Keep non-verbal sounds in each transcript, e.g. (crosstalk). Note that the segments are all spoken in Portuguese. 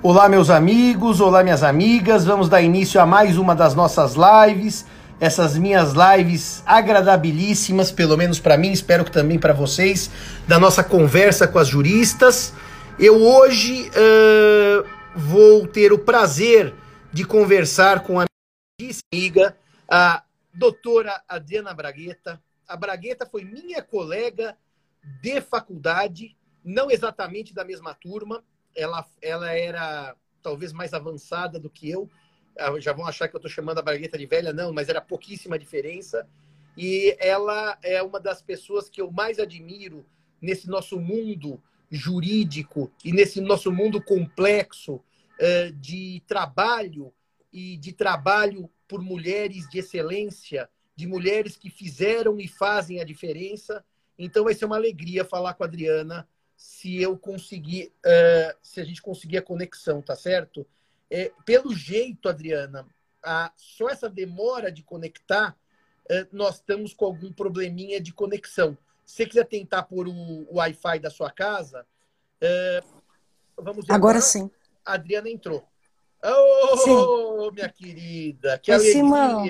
Olá, meus amigos, olá, minhas amigas. Vamos dar início a mais uma das nossas lives. Essas minhas lives agradabilíssimas, pelo menos para mim, espero que também para vocês, da nossa conversa com as juristas. Eu hoje uh, vou ter o prazer de conversar com a minha amiga, a doutora Adriana Bragueta. A Bragueta foi minha colega de faculdade, não exatamente da mesma turma, ela, ela era talvez mais avançada do que eu. Ah, já vão achar que eu estou chamando a Bragueta de velha, não, mas era pouquíssima diferença. E ela é uma das pessoas que eu mais admiro nesse nosso mundo jurídico e nesse nosso mundo complexo uh, de trabalho e de trabalho por mulheres de excelência, de mulheres que fizeram e fazem a diferença. Então vai ser uma alegria falar com a Adriana se eu conseguir, uh, se a gente conseguir a conexão, tá certo? É, pelo jeito, Adriana, a, só essa demora de conectar, uh, nós estamos com algum probleminha de conexão. Se você quiser tentar por o, o Wi-Fi da sua casa, uh, vamos ver. Agora sim. A Adriana entrou. Oh, sim. minha querida, que Oi, alegria! Simão.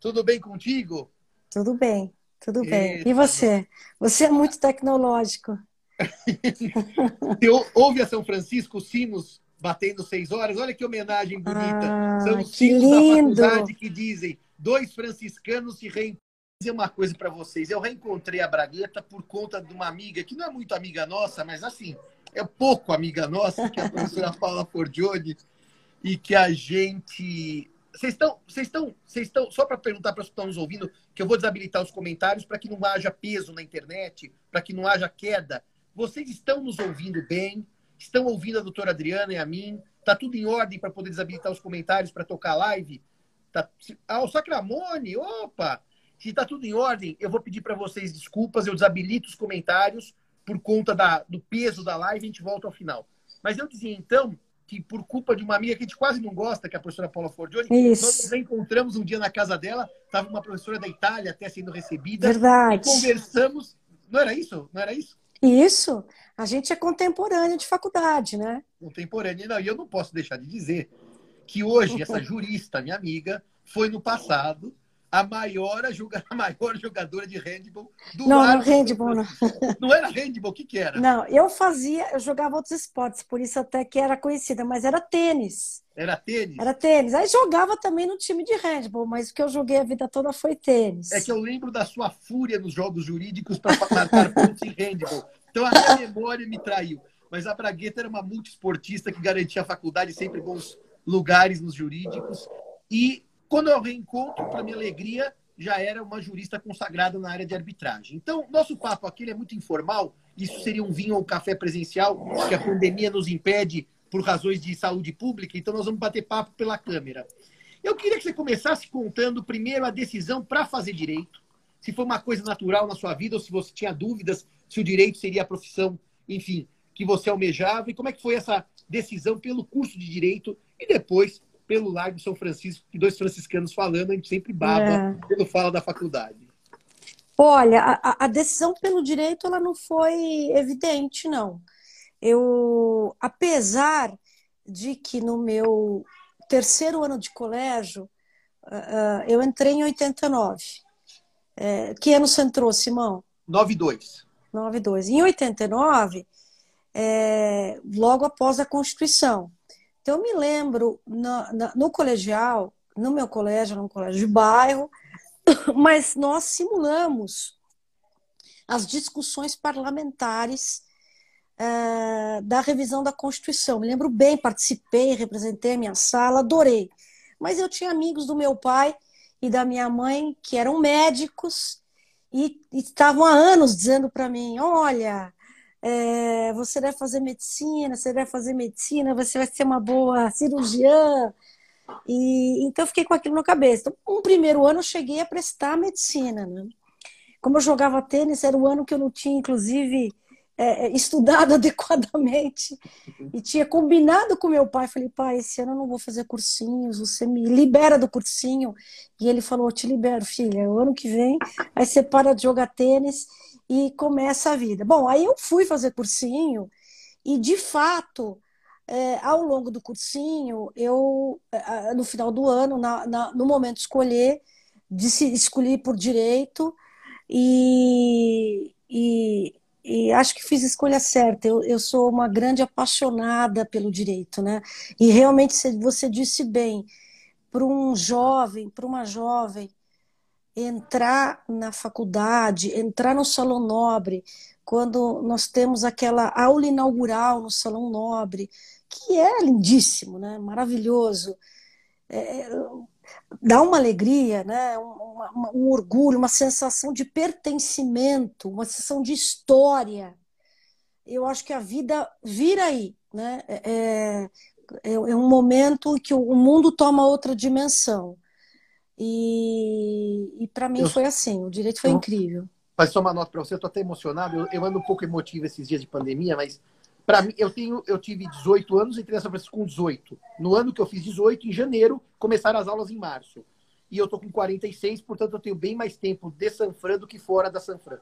Tudo bem contigo? Tudo bem, tudo bem. E você? Você é muito tecnológico. (laughs) Você ouve a São Francisco os sinos batendo seis horas? Olha que homenagem bonita. Ah, São os sinos lindo. da faculdade que dizem dois franciscanos se reencontram. Vou dizer uma coisa para vocês. Eu reencontrei a Bragueta por conta de uma amiga, que não é muito amiga nossa, mas assim, é pouco amiga nossa, que é a professora (laughs) Paula Forgione, e que a gente vocês estão, vocês estão, vocês estão, só para perguntar para os que estão nos ouvindo, que eu vou desabilitar os comentários para que não haja peso na internet, para que não haja queda. Vocês estão nos ouvindo bem? Estão ouvindo a doutora Adriana e a mim? Tá tudo em ordem para poder desabilitar os comentários para tocar a live? Tá... Ah, o Sacramone, opa! Se está tudo em ordem, eu vou pedir para vocês desculpas, eu desabilito os comentários por conta da, do peso da live, a gente volta ao final. Mas eu dizia então que por culpa de uma amiga que a gente quase não gosta, que é a professora Paula Forgione, Isso. nós nos encontramos um dia na casa dela, estava uma professora da Itália até sendo recebida. Verdade. conversamos. Não era isso? Não era isso? Isso, a gente é contemporâneo de faculdade, né? Contemporâneo, não, e eu não posso deixar de dizer que hoje essa (laughs) jurista, minha amiga, foi no passado a maior, (laughs) a maior jogadora de handball do Não, não handball não. Não era handball, o que que era? Não, eu fazia, eu jogava outros esportes, por isso até que era conhecida, mas era tênis. Era tênis? Era tênis. Aí jogava também no time de handball, mas o que eu joguei a vida toda foi tênis. É que eu lembro da sua fúria nos jogos jurídicos para marcar (laughs) pontos em handball. Então a minha memória me traiu. Mas a Bragueta era uma multiesportista que garantia a faculdade sempre bons lugares nos jurídicos. E quando eu reencontro, para minha alegria, já era uma jurista consagrada na área de arbitragem. Então, nosso papo aqui é muito informal. Isso seria um vinho ou café presencial, que a pandemia nos impede por razões de saúde pública. Então, nós vamos bater papo pela câmera. Eu queria que você começasse contando primeiro a decisão para fazer direito. Se foi uma coisa natural na sua vida ou se você tinha dúvidas se o direito seria a profissão, enfim, que você almejava e como é que foi essa decisão pelo curso de direito e depois pelo Largo São Francisco, que dois franciscanos falando, a gente sempre baba é. quando fala da faculdade. Olha, a, a, decisão pelo direito ela não foi evidente, não. Eu, apesar de que no meu terceiro ano de colégio, uh, eu entrei em 89. É, que ano você entrou, Simão? 92. 92. Em 89, é, logo após a Constituição. Então, eu me lembro no, no colegial, no meu colégio, num colégio de bairro, (coughs) mas nós simulamos as discussões parlamentares é, da revisão da Constituição. Me lembro bem, participei, representei a minha sala, adorei. Mas eu tinha amigos do meu pai e da minha mãe que eram médicos e, e estavam há anos dizendo para mim: olha, é, você deve fazer medicina, você deve fazer medicina, você vai ser uma boa cirurgiã. E então eu fiquei com aquilo na cabeça. Então, um primeiro ano eu cheguei a prestar medicina, né? Como eu jogava tênis, era o ano que eu não tinha, inclusive, é, é estudado (laughs) adequadamente e tinha combinado com meu pai. Falei, pai, esse ano eu não vou fazer cursinhos, você me libera do cursinho. E ele falou: eu te libero, filha, o ano que vem, aí você para de jogar tênis e começa a vida. Bom, aí eu fui fazer cursinho e, de fato, é, ao longo do cursinho, eu, no final do ano, na, na, no momento de escolher, de se escolhi por direito e, e, e, acho que fiz a escolha certa. Eu, eu sou uma grande apaixonada pelo direito, né? E realmente você disse bem, para um jovem, para uma jovem, entrar na faculdade, entrar no salão nobre, quando nós temos aquela aula inaugural no salão nobre, que é lindíssimo, né? Maravilhoso. É, dá uma alegria, né? Um, orgulho, uma sensação de pertencimento, uma sensação de história. Eu acho que a vida vira aí, né? É, é, é, é um momento que o mundo toma outra dimensão. E, e para mim eu, foi assim, o direito foi eu, incrível. Mas só uma nota para você, eu tô até emocionado, eu, eu ando um pouco emotivo esses dias de pandemia, mas para mim, eu tenho, eu tive 18 anos, entrei nessa Francisco com 18. No ano que eu fiz 18, em janeiro, começaram as aulas em março. E eu tô com 46, portanto eu tenho bem mais tempo de San Fran do que fora da San Fran.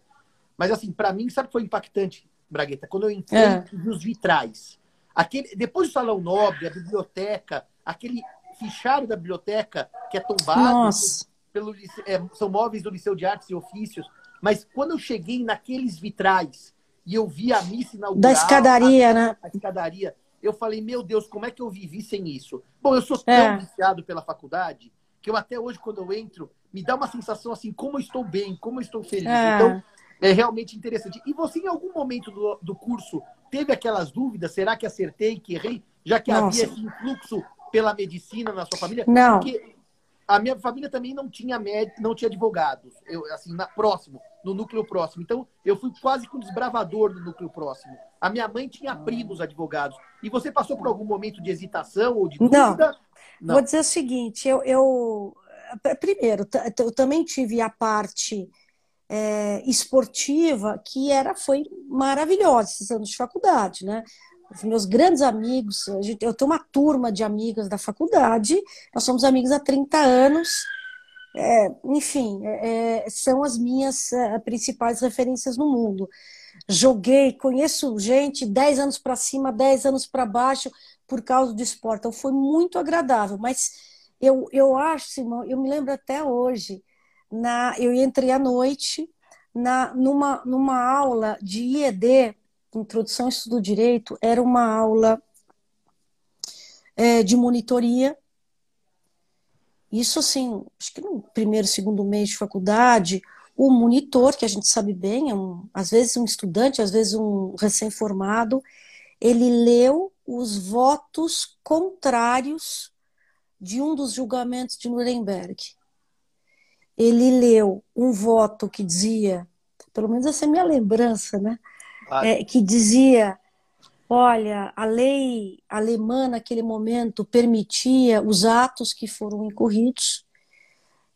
Mas assim, para mim, sabe o que foi impactante, Bragueta? Quando eu entrei é. nos vitrais. Aquele, depois do salão nobre, a biblioteca, aquele fichário da biblioteca que é tombado pelo é, são móveis do Liceu de Artes e Ofícios. Mas quando eu cheguei naqueles vitrais e eu vi a missa inaugural. Da escadaria, a, né? A escadaria. Eu falei, meu Deus, como é que eu vivi sem isso? Bom, eu sou tão é. viciado pela faculdade que eu até hoje, quando eu entro, me dá uma sensação assim, como eu estou bem, como eu estou feliz. É. Então, é realmente interessante. E você, em algum momento do, do curso, teve aquelas dúvidas? Será que acertei, que errei? Já que Nossa. havia esse influxo pela medicina na sua família? Não. Porque a minha família também não tinha médico, não tinha advogados, eu, assim, na, próximo, no núcleo próximo. Então, eu fui quase que um desbravador do núcleo próximo. A minha mãe tinha primos advogados. E você passou por algum momento de hesitação ou de dúvida? Não. não. Vou dizer o seguinte, eu, eu primeiro, eu também tive a parte é, esportiva que era foi maravilhosa esses anos de faculdade, né? Os meus grandes amigos, eu tenho uma turma de amigas da faculdade, nós somos amigos há 30 anos, é, enfim, é, é, são as minhas é, principais referências no mundo. Joguei, conheço gente 10 anos para cima, 10 anos para baixo, por causa do esporte. Então foi muito agradável, mas eu, eu acho, Simão, eu me lembro até hoje, na, eu entrei à noite na, numa, numa aula de IED Introdução ao Estudo do Direito, era uma aula é, de monitoria. Isso, assim, acho que no primeiro, segundo mês de faculdade, o monitor, que a gente sabe bem, é um, às vezes um estudante, às vezes um recém-formado, ele leu os votos contrários de um dos julgamentos de Nuremberg. Ele leu um voto que dizia, pelo menos essa é a minha lembrança, né? É, que dizia: olha, a lei alemã naquele momento permitia os atos que foram incorridos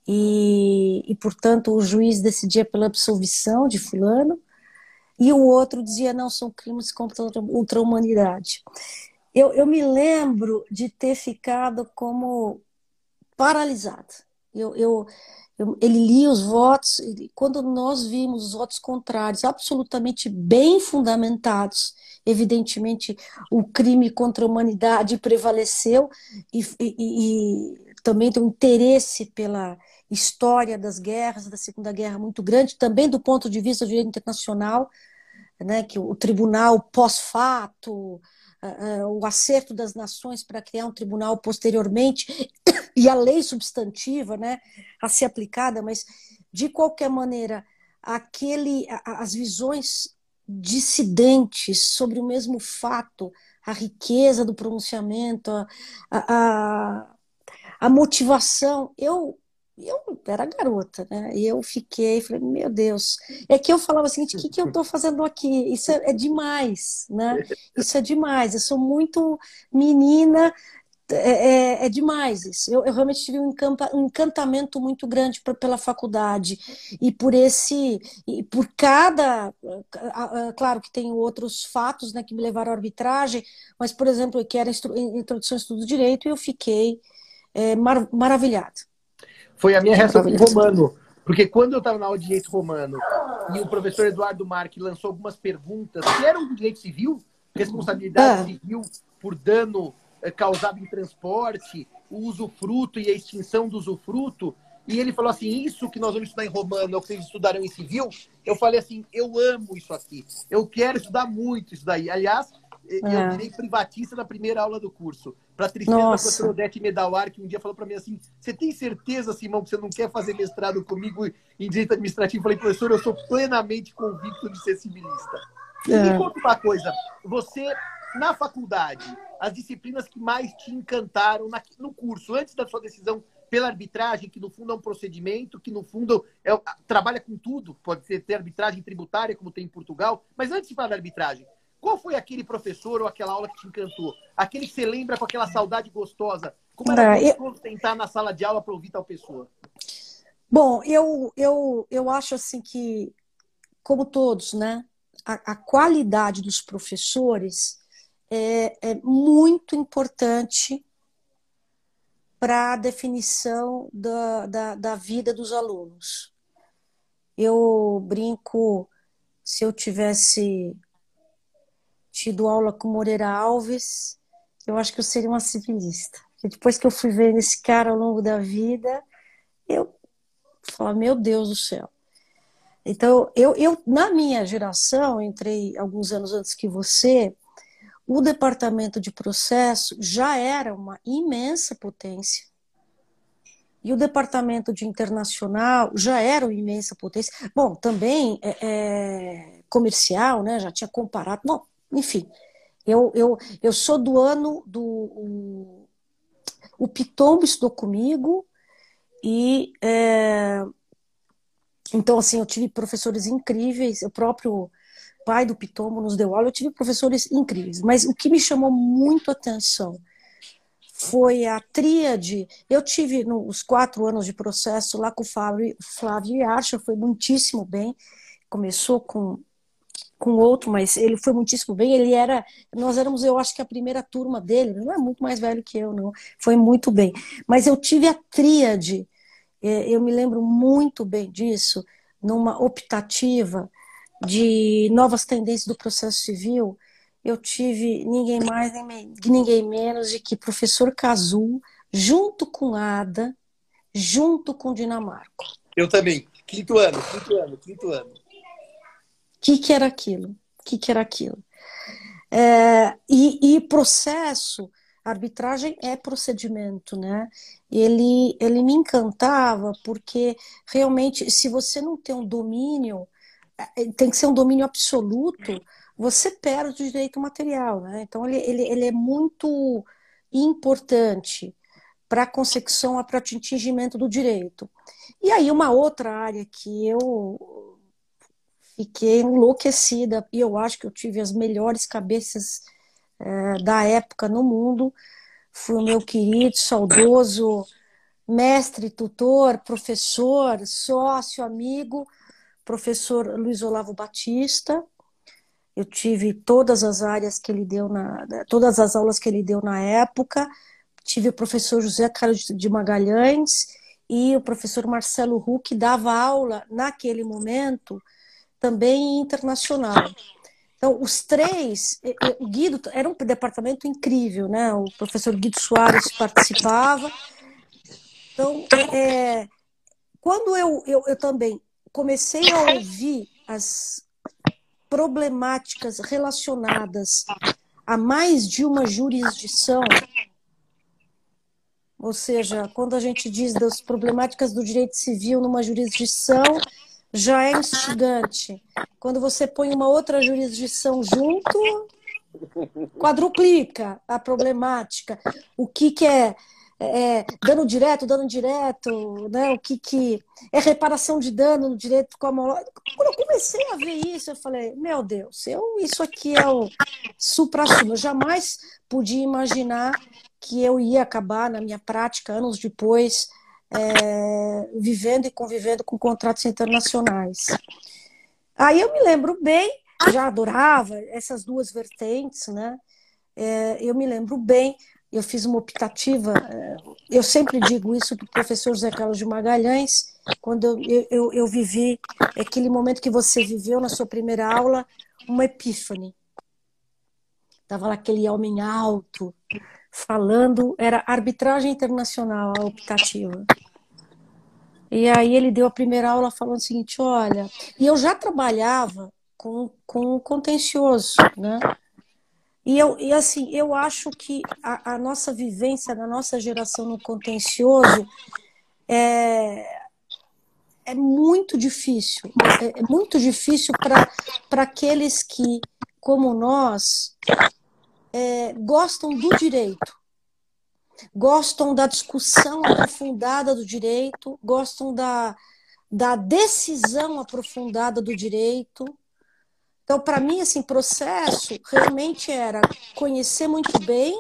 e, e portanto, o juiz decidia pela absolvição de Fulano, e o outro dizia: não, são crimes contra a humanidade. Eu, eu me lembro de ter ficado como paralisada. Eu, eu, ele lia os votos, quando nós vimos os votos contrários absolutamente bem fundamentados, evidentemente o crime contra a humanidade prevaleceu e, e, e também tem um interesse pela história das guerras, da Segunda Guerra muito grande, também do ponto de vista do direito internacional, né, que o tribunal pós-fato, o acerto das nações para criar um tribunal posteriormente e a lei substantiva né, a ser aplicada, mas de qualquer maneira, aquele, as visões dissidentes sobre o mesmo fato, a riqueza do pronunciamento, a, a, a motivação. Eu eu era garota, né? E eu fiquei, falei, meu Deus. É que eu falava assim, o que, que eu estou fazendo aqui? Isso é, é, demais, né? Isso é demais. Eu sou muito menina, é, é, é demais isso. Eu, eu, realmente tive um, um encantamento muito grande pra, pela faculdade e por esse, e por cada, claro que tem outros fatos, né, que me levaram à arbitragem, mas por exemplo, que era introdução ao estudo do direito, e eu fiquei é, mar, maravilhada. Foi a minha reação com romano. Porque quando eu estava na aula de direito romano e o professor Eduardo Marque lançou algumas perguntas que eram do direito civil, responsabilidade ah. civil, por dano causado em transporte, o usufruto e a extinção do usufruto. E ele falou assim: Isso que nós vamos estudar em Romano é o que vocês estudarão em civil. Eu falei assim: Eu amo isso aqui. Eu quero estudar muito isso daí. Aliás, é. eu virei privatista na primeira aula do curso. Para tristeza Nossa. da professora Odete Medawar, que um dia falou para mim assim: Você tem certeza, Simão, que você não quer fazer mestrado comigo em direito administrativo? Eu falei, professor, eu sou plenamente convicto de ser civilista. E é. me conta uma coisa: você, na faculdade, as disciplinas que mais te encantaram no curso, antes da sua decisão pela arbitragem, que no fundo é um procedimento, que no fundo é, trabalha com tudo, pode ser ter arbitragem tributária, como tem em Portugal, mas antes de falar da arbitragem, qual foi aquele professor ou aquela aula que te encantou? Aquele que você lembra com aquela saudade gostosa? Como era é, gostoso eu... tentar na sala de aula para ouvir tal pessoa? Bom, eu, eu, eu acho assim que, como todos, né, a, a qualidade dos professores é, é muito importante para a definição da, da, da vida dos alunos. Eu brinco, se eu tivesse tido aula com Moreira Alves, eu acho que eu seria uma civilista. Depois que eu fui ver esse cara ao longo da vida, eu falo, meu Deus do céu. Então, eu, eu, na minha geração, entrei alguns anos antes que você, o departamento de processo já era uma imensa potência. E o departamento de internacional já era uma imensa potência. Bom, também é, é, comercial, né? Já tinha comparado. Bom, enfim, eu, eu, eu sou do ano do. O, o Pitombo estudou comigo e. É, então, assim, eu tive professores incríveis, o próprio pai do Pitombo nos deu aula, eu tive professores incríveis, mas o que me chamou muito atenção foi a tríade. Eu tive nos quatro anos de processo lá com o Flávio, Flávio Yarcha, foi muitíssimo bem. Começou com com outro, mas ele foi muitíssimo bem. Ele era, nós éramos, eu acho que a primeira turma dele, não é muito mais velho que eu, não. Foi muito bem. Mas eu tive a tríade, é, eu me lembro muito bem disso, numa optativa de novas tendências do processo civil. Eu tive ninguém mais, ninguém menos de que professor Cazu, junto com Ada, junto com Dinamarco. Eu também. Quinto ano, quinto ano, quinto ano que, que era aquilo? O que, que era aquilo? É, e, e, processo, arbitragem é procedimento, né? Ele, ele me encantava porque realmente, se você não tem um domínio, tem que ser um domínio absoluto, você perde o direito material, né? Então ele, ele, ele é muito importante para a consecução, para o atingimento do direito. E aí uma outra área que eu fiquei enlouquecida e eu acho que eu tive as melhores cabeças é, da época no mundo. Foi o meu querido, saudoso mestre, tutor, professor, sócio, amigo, professor Luiz Olavo Batista. Eu tive todas as áreas que ele deu na, todas as aulas que ele deu na época. Tive o professor José Carlos de Magalhães e o professor Marcelo Huck dava aula naquele momento também internacional. Então, os três, o Guido era um departamento incrível, né? O professor Guido Soares participava. Então, é, quando eu, eu, eu também comecei a ouvir as problemáticas relacionadas a mais de uma jurisdição, ou seja, quando a gente diz das problemáticas do direito civil numa jurisdição, já é instigante. Quando você põe uma outra jurisdição junto, quadruplica a problemática. O que, que é, é dano direto, dano direto, né? o que, que é reparação de dano no direito. Quando eu comecei a ver isso, eu falei, meu Deus, eu, isso aqui é o supra-sumo. Eu jamais podia imaginar que eu ia acabar na minha prática, anos depois, é, vivendo e convivendo com contratos internacionais. Aí eu me lembro bem, já adorava essas duas vertentes, né? É, eu me lembro bem, eu fiz uma optativa, é, eu sempre digo isso para o professor José Carlos de Magalhães, quando eu, eu, eu vivi aquele momento que você viveu na sua primeira aula, uma epífane. Tava lá aquele homem alto, falando, era arbitragem internacional, a optativa. E aí ele deu a primeira aula falando o seguinte, olha, e eu já trabalhava com, com contencioso, né? E, eu, e assim, eu acho que a, a nossa vivência da nossa geração no contencioso é, é muito difícil. É, é muito difícil para aqueles que, como nós, é, gostam do direito, gostam da discussão aprofundada do direito, gostam da, da decisão aprofundada do direito, então, para mim, assim, processo realmente era conhecer muito bem,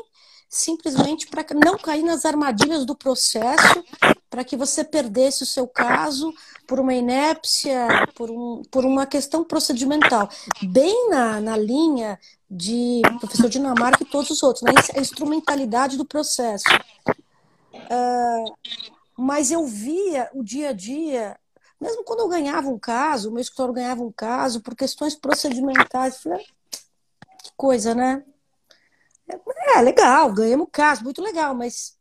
simplesmente para não cair nas armadilhas do processo, para que você perdesse o seu caso por uma inépcia, por, um, por uma questão procedimental. Bem na, na linha de professor Dinamarca e todos os outros, né? a instrumentalidade do processo. Uh, mas eu via o dia a dia mesmo quando eu ganhava um caso, o meu escritório ganhava um caso por questões procedimentais, falei, ah, que coisa, né? É, legal, ganhamos caso, muito legal, mas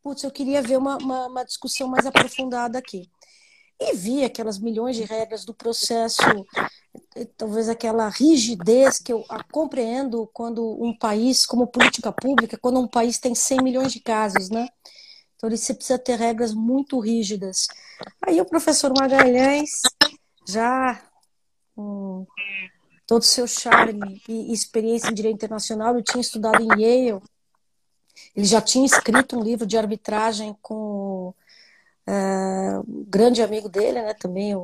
putz, eu queria ver uma, uma, uma, discussão mais aprofundada aqui. E vi aquelas milhões de regras do processo, talvez aquela rigidez que eu compreendo quando um país, como política pública, quando um país tem 100 milhões de casos, né? Então, você precisa ter regras muito rígidas. Aí o professor Magalhães, já com todo o seu charme e experiência em direito internacional, eu tinha estudado em Yale, ele já tinha escrito um livro de arbitragem com uh, um grande amigo dele, né, também o,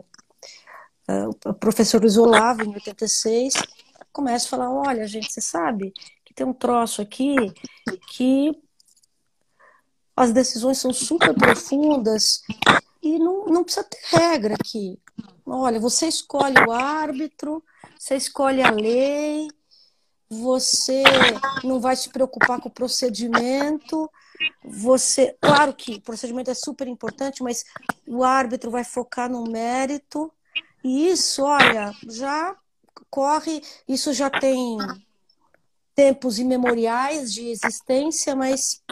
uh, o professor Isolavo, em 86, começa a falar, olha, gente, você sabe que tem um troço aqui que as decisões são super profundas e não, não precisa ter regra aqui. Olha, você escolhe o árbitro, você escolhe a lei, você não vai se preocupar com o procedimento. Você, claro que o procedimento é super importante, mas o árbitro vai focar no mérito. E isso, olha, já corre, isso já tem tempos imemoriais de existência, mas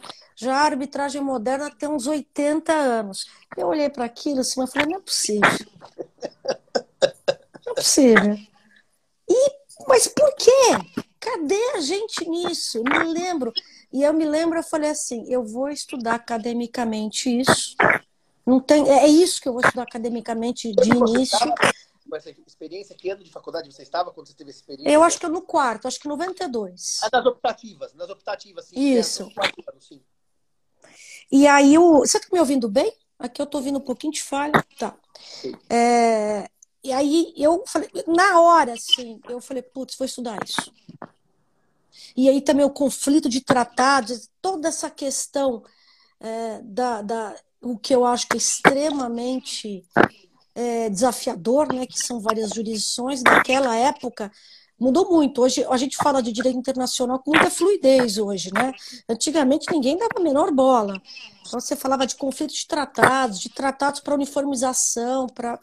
já a arbitragem moderna tem uns 80 anos. Eu olhei para aquilo assim, e falei, não é possível. Não é possível. E, mas por quê? Cadê a gente nisso? me lembro. E eu me lembro, eu falei assim, eu vou estudar academicamente isso. Não tem, é isso que eu vou estudar academicamente de início. Com essa experiência, que ano de faculdade você estava quando você teve essa experiência? Eu acho que eu no quarto, acho que 92. Ah, nas optativas, nas optativas, sim. Isso. Anos, sim. E aí, o... você está me ouvindo bem? Aqui eu estou ouvindo um pouquinho de falha. Tá. É... E aí eu falei, na hora, assim, eu falei, putz, vou estudar isso. E aí também o conflito de tratados, toda essa questão é, da, da, o que eu acho que é extremamente é, desafiador, né, que são várias jurisdições, naquela época mudou muito. Hoje a gente fala de direito internacional com muita fluidez hoje, né? Antigamente ninguém dava a menor bola. Então você falava de conflitos de tratados, de tratados para uniformização, para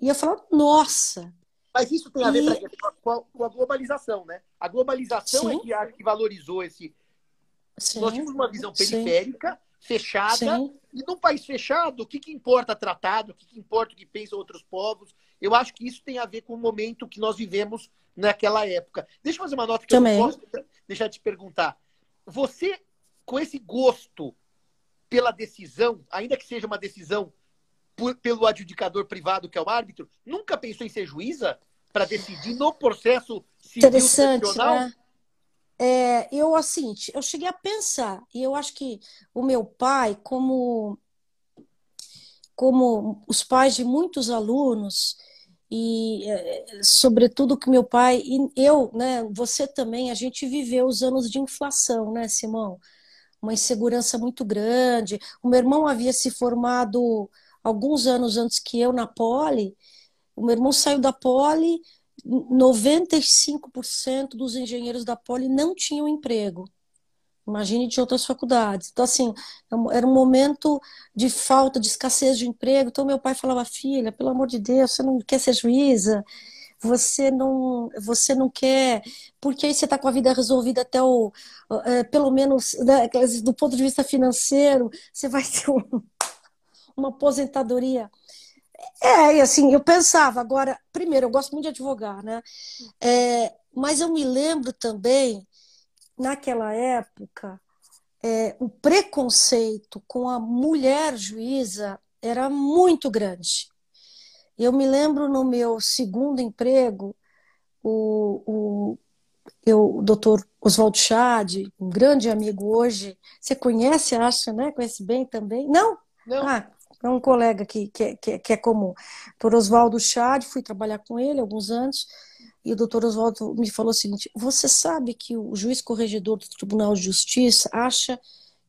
e eu falava, nossa. Mas isso tem a ver e... com, a, com, a, globalização, né? A globalização Sim. é que acho que valorizou esse. Sim. Nós tínhamos uma visão periférica, Sim. fechada, Sim. E num país fechado, o que, que importa tratado, o que, que importa o que pensam outros povos? Eu acho que isso tem a ver com o momento que nós vivemos naquela época. Deixa eu fazer uma nota que Também. eu não posso deixar de te perguntar. Você, com esse gosto pela decisão, ainda que seja uma decisão por, pelo adjudicador privado, que é o árbitro, nunca pensou em ser juíza para decidir no processo civil Interessante, né? É, eu assim, eu cheguei a pensar e eu acho que o meu pai, como como os pais de muitos alunos, e eh, sobretudo que meu pai e eu, né, você também, a gente viveu os anos de inflação, né, Simão? Uma insegurança muito grande. O meu irmão havia se formado alguns anos antes que eu na Poli. O meu irmão saiu da Poli, 95% dos engenheiros da Poli não tinham emprego. Imagine de outras faculdades. Então, assim, é era um momento de falta, de escassez de emprego. Então, meu pai falava, filha, pelo amor de Deus, você não quer ser juíza? você não, você não quer, porque aí você está com a vida resolvida até o, é, pelo menos né, do ponto de vista financeiro, você vai ter um, uma aposentadoria. É, e assim, eu pensava, agora, primeiro, eu gosto muito de advogar, né? É, mas eu me lembro também, naquela época, é, o preconceito com a mulher juíza era muito grande. Eu me lembro no meu segundo emprego, o, o, eu, o doutor Oswaldo Chade, um grande amigo hoje, você conhece, acha, né? Conhece bem também? Não? Não. Ah, é um colega que, que, que, que é comum. Doutor Oswaldo Chade, fui trabalhar com ele alguns anos, e o doutor Oswaldo me falou o seguinte: você sabe que o juiz corregedor do Tribunal de Justiça acha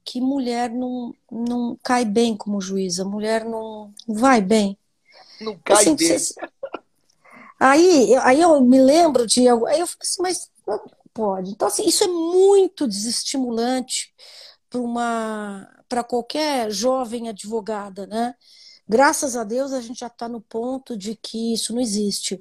que mulher não, não cai bem como juíza, mulher não vai bem. Não cai assim, bem. Você... Aí, aí eu me lembro de algo. Aí eu falei assim, mas não pode. Então, assim, isso é muito desestimulante para uma para qualquer jovem advogada, né? Graças a Deus a gente já está no ponto de que isso não existe.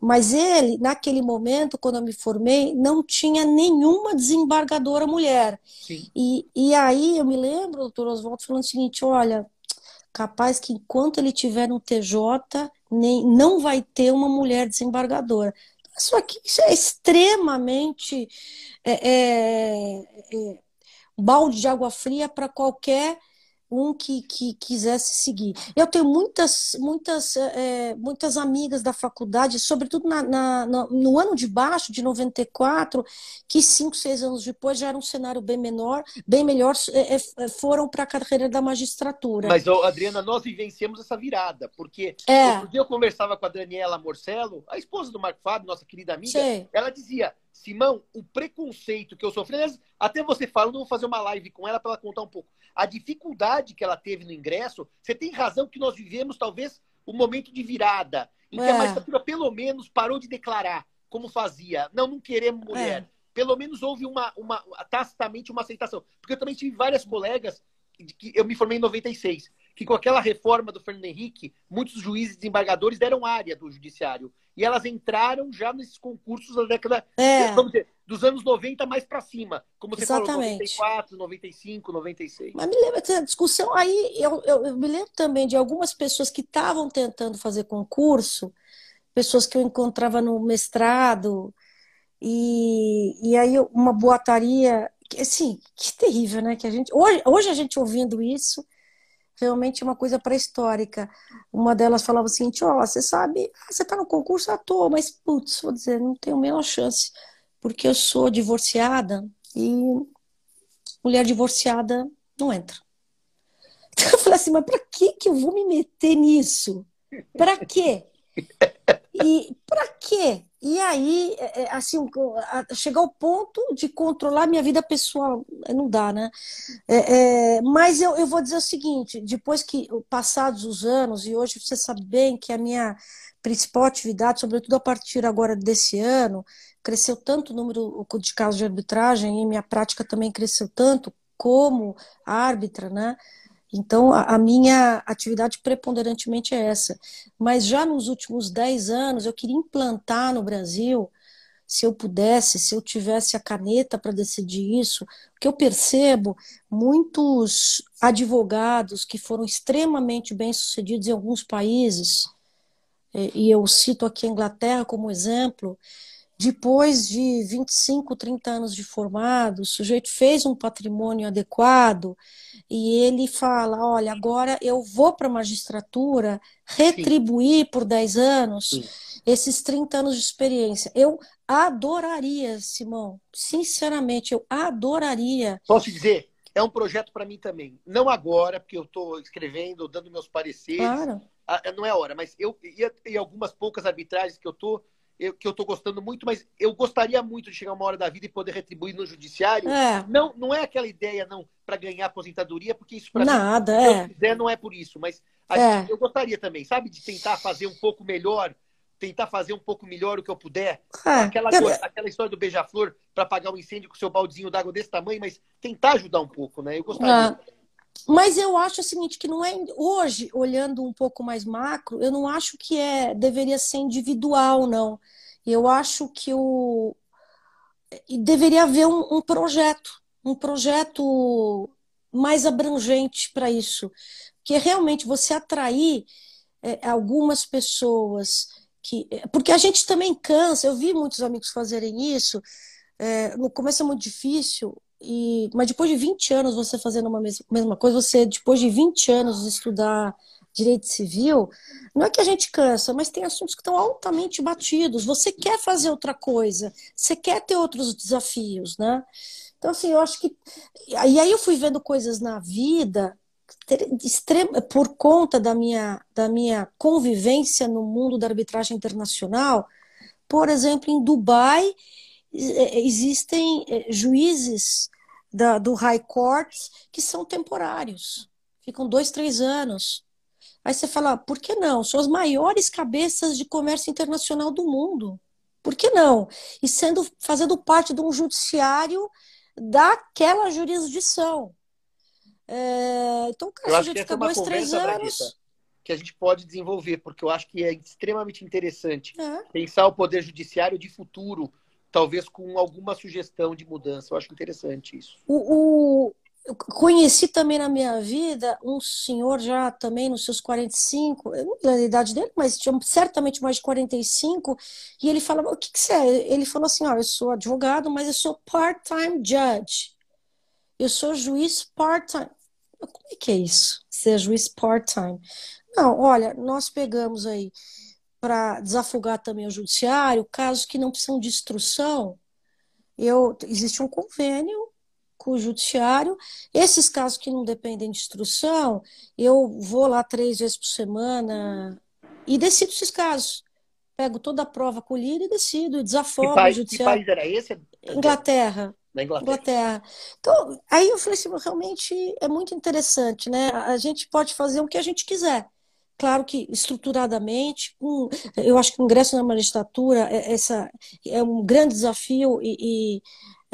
Mas ele, naquele momento, quando eu me formei, não tinha nenhuma desembargadora mulher. Sim. E, e aí eu me lembro, doutor Oswaldo, falando o seguinte: olha, capaz que enquanto ele tiver no TJ, nem, não vai ter uma mulher desembargadora. Isso aqui isso é extremamente é, é, é, balde de água fria para qualquer um que, que quisesse seguir. Eu tenho muitas, muitas, é, muitas amigas da faculdade, sobretudo na, na, no ano de baixo, de 94, que cinco, seis anos depois já era um cenário bem menor, bem melhor, é, foram para a carreira da magistratura. Mas, Adriana, nós vivenciamos essa virada, porque é. outro dia eu conversava com a Daniela Morcelo, a esposa do Marco Fábio, nossa querida amiga, Sei. ela dizia Simão, o preconceito que eu sofri, até você fala, eu não vou fazer uma live com ela para ela contar um pouco. A dificuldade que ela teve no ingresso, você tem razão que nós vivemos talvez o um momento de virada, em que é. a magistratura pelo menos parou de declarar como fazia. Não, não queremos mulher. É. Pelo menos houve uma, uma tacitamente uma aceitação. Porque eu também tive várias colegas que eu me formei em 96 que com aquela reforma do Fernando Henrique, muitos juízes e desembargadores deram área do judiciário. E elas entraram já nesses concursos da década, é. dizer, dos anos 90 mais para cima. Como você Exatamente. falou, 94, 95, 96. Mas me lembra dessa discussão. Aí eu, eu, eu me lembro também de algumas pessoas que estavam tentando fazer concurso, pessoas que eu encontrava no mestrado, e, e aí uma boataria. Assim, que terrível, né? Que a gente, hoje, hoje a gente ouvindo isso, realmente uma coisa pré-histórica. Uma delas falava assim, ó, você sabe, ah, você está no concurso à toa, mas, putz, vou dizer, não tenho a menor chance, porque eu sou divorciada e mulher divorciada não entra. Então (laughs) eu falei assim, mas para que que eu vou me meter nisso? Para quê? E para quê? E aí, é, é, assim, chegar ao ponto de controlar minha vida pessoal, é, não dá, né? É, é, mas eu, eu vou dizer o seguinte: depois que passados os anos, e hoje você sabe bem que a minha principal atividade, sobretudo a partir agora desse ano, cresceu tanto o número de casos de arbitragem e minha prática também cresceu tanto como árbitra, né? Então, a, a, minha atividade preponderantemente é essa. Mas já nos últimos 10 anos, eu queria implantar no Brasil, se eu pudesse, se eu tivesse a caneta para decidir isso, que eu percebo muitos advogados que foram extremamente bem-sucedidos em alguns países, e eu cito aqui a Inglaterra como exemplo, depois de 25, 30 anos de formado, o sujeito fez um patrimônio adequado e ele fala: olha, agora eu vou para a magistratura retribuir Sim. por 10 anos Sim. esses 30 anos de experiência. Eu adoraria, Simão, sinceramente, eu adoraria. Posso dizer? É um projeto para mim também. Não agora, porque eu estou escrevendo, dando meus pareceres. Claro. Ah, não é hora, mas eu e algumas poucas arbitragens que eu estou eu, que eu estou gostando muito, mas eu gostaria muito de chegar uma hora da vida e poder retribuir no judiciário. É. Não, não é aquela ideia não para ganhar aposentadoria, porque isso para nada mim, é. Se eu quiser, não é por isso, mas é. gente, eu gostaria também, sabe, de tentar fazer um pouco melhor, tentar fazer um pouco melhor o que eu puder. É. Aquela, coisa, aquela história do beija-flor para apagar um incêndio com seu baldezinho d'água desse tamanho, mas tentar ajudar um pouco, né? Eu gostaria. É. mas eu acho o seguinte, que não é hoje, olhando um pouco mais macro, eu não acho que é deveria ser individual, não. Eu acho que o deveria haver um, um projeto, um projeto mais abrangente para isso, que é realmente você atrair é, algumas pessoas que, porque a gente também cansa. Eu vi muitos amigos fazerem isso. É, no começo é muito difícil, e, mas depois de 20 anos você fazendo uma mes mesma coisa, você, depois de 20 anos estudar direito civil, não é que a gente cansa, mas tem assuntos que estão altamente batidos. Você quer fazer outra coisa, você quer ter outros desafios, né? Então, assim, eu acho que. E aí eu fui vendo coisas na vida por conta da minha, da minha convivência no mundo da arbitragem internacional. Por exemplo, em Dubai existem eh, juízes da, do High Court que são temporários, ficam dois, três anos. Aí você fala, por que não? São as maiores cabeças de comércio internacional do mundo. Por que não? E sendo fazendo parte de um judiciário daquela jurisdição. É, então, cara, eu acho que essa é dois, conversa, anos... que a gente pode desenvolver, porque eu acho que é extremamente interessante é. pensar o poder judiciário de futuro talvez com alguma sugestão de mudança. Eu acho interessante isso. O, o, eu conheci também na minha vida um senhor já também nos seus 45, eu não lembro a idade dele, mas tinha certamente mais de 45, e ele falava, o que, que você é? Ele falou assim, ó, eu sou advogado, mas eu sou part-time judge. Eu sou juiz part-time. Como é que é isso? Ser juiz part-time? Não, olha, nós pegamos aí para desafogar também o judiciário, casos que não precisam de instrução, eu, existe um convênio com o judiciário. Esses casos que não dependem de instrução, eu vou lá três vezes por semana e decido esses casos. Pego toda a prova colhida e decido, e desafogo que país, o judiciário. Que país era esse? Inglaterra. Na Inglaterra. Inglaterra. Então, aí eu falei assim, realmente é muito interessante, né? A gente pode fazer o que a gente quiser. Claro que estruturadamente, eu acho que o ingresso na magistratura é, essa, é um grande desafio e, e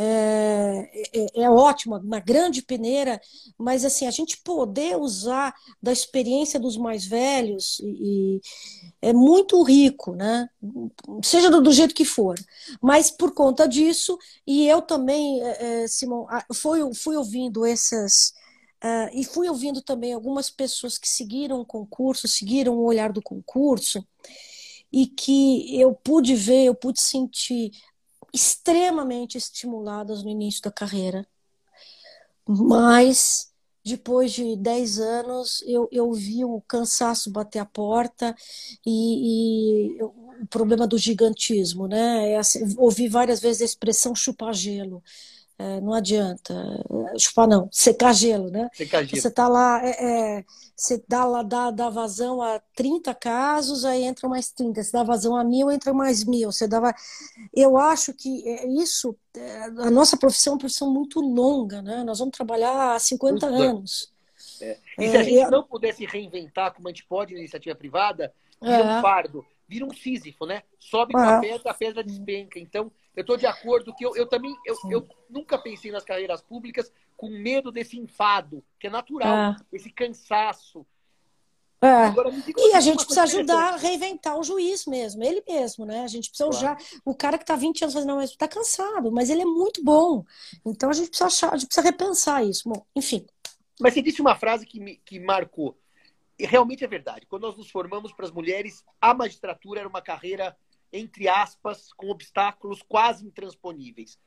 é, é, é ótimo, uma grande peneira, mas assim, a gente poder usar da experiência dos mais velhos e, e é muito rico, né? Seja do, do, jeito que for. Mas por conta disso, e eu também, é, é Simão, fui ouvindo essas Uh, e fui ouvindo também algumas pessoas que seguiram o concurso, seguiram o olhar do concurso, e que eu pude ver, eu pude sentir extremamente estimuladas no início da carreira. Mas, depois de 10 anos, eu, eu vi o cansaço bater a porta e, e o problema do gigantismo, né? É assim, ouvi várias vezes a expressão chupar gelo é, não adianta chupar não, secar gelo, né? Secar gelo. Você está lá, é, é, você dá, lá, dá, dá vazão a 30 casos, aí entra mais 30, você dá vazão a mil, entra mais mil, você dava... Eu acho que é isso, é, a nossa profissão é uma profissão muito longa, né? Nós vamos trabalhar há 50 anos. É. E se a gente não pudesse reinventar como a gente pode na iniciativa privada, vira um fardo, vira um sísifo, né? Sobe com a pedra, a pedra despenca. Então, eu estou de acordo que eu, eu também eu, eu, nunca pensei nas carreiras públicas com medo desse enfado, que é natural, é. esse cansaço. É. Agora, e a gente precisa ajudar a reinventar o juiz mesmo, ele mesmo, né? A gente precisa claro. já. O cara que está 20 anos fazendo está cansado, mas ele é muito bom. Então a gente precisa achar, a gente precisa repensar isso. Bom, enfim. Mas você disse uma frase que me que marcou. E realmente é verdade. Quando nós nos formamos para as mulheres, a magistratura era uma carreira entre aspas, com obstáculos quase intransponíveis.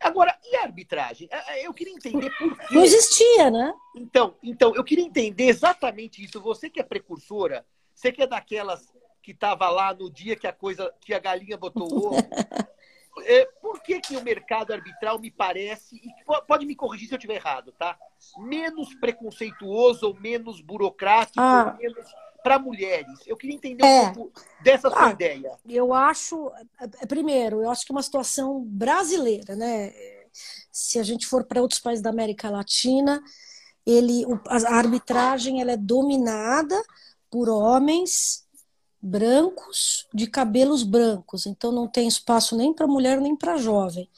Agora, e a arbitragem? É, é, eu queria entender por quê. Não existia, né? Então, então, eu queria entender exatamente isso. Você que é precursora, você que é daquelas que estava lá no dia que a coisa, que a galinha botou o ovo. (laughs) é, por que, que o mercado arbitral me parece, e pode me corrigir se eu estiver errado, tá? Menos preconceituoso ou menos burocrático, ah. ou menos para mulheres. Eu queria entender um é. pouco dessa sua ah, ideia. Eu acho, primeiro, eu acho que é uma situação brasileira, né? Se a gente for para outros países da América Latina, ele, a arbitragem ela é dominada por homens brancos de cabelos brancos, então não tem espaço nem para mulher nem para jovem.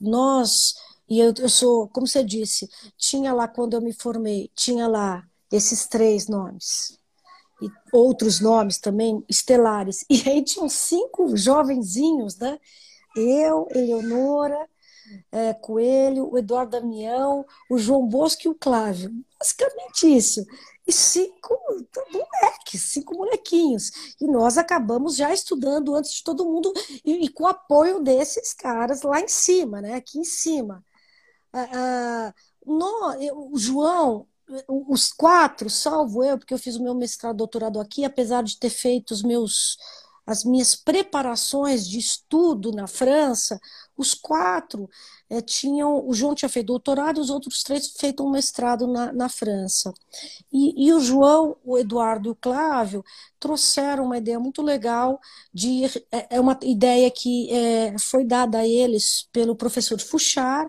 Nós E eu, eu sou, como você disse, tinha lá, quando eu me formei, tinha lá esses três nomes. E outros nomes também, estelares. E aí tinham cinco jovenzinhos, né? Eu, Eleonora, é, Coelho, o Eduardo Damião, o João Bosco e o Clávio. Basicamente isso. E cinco moleques, cinco molequinhos. E nós acabamos já estudando antes de todo mundo e, e com o apoio desses caras lá em cima, né? Aqui em cima. Ah, ah, no, eu, o João, os quatro, salvo eu, porque eu fiz o meu mestrado, doutorado aqui, apesar de ter feito os meus as minhas preparações de estudo na França, os quatro é, tinham, o João tinha feito doutorado, os outros três feito um mestrado na, na França. E, e, o João, o Eduardo e o Clávio trouxeram uma ideia muito legal de é, é uma ideia que é, foi dada a eles pelo professor Fouchard,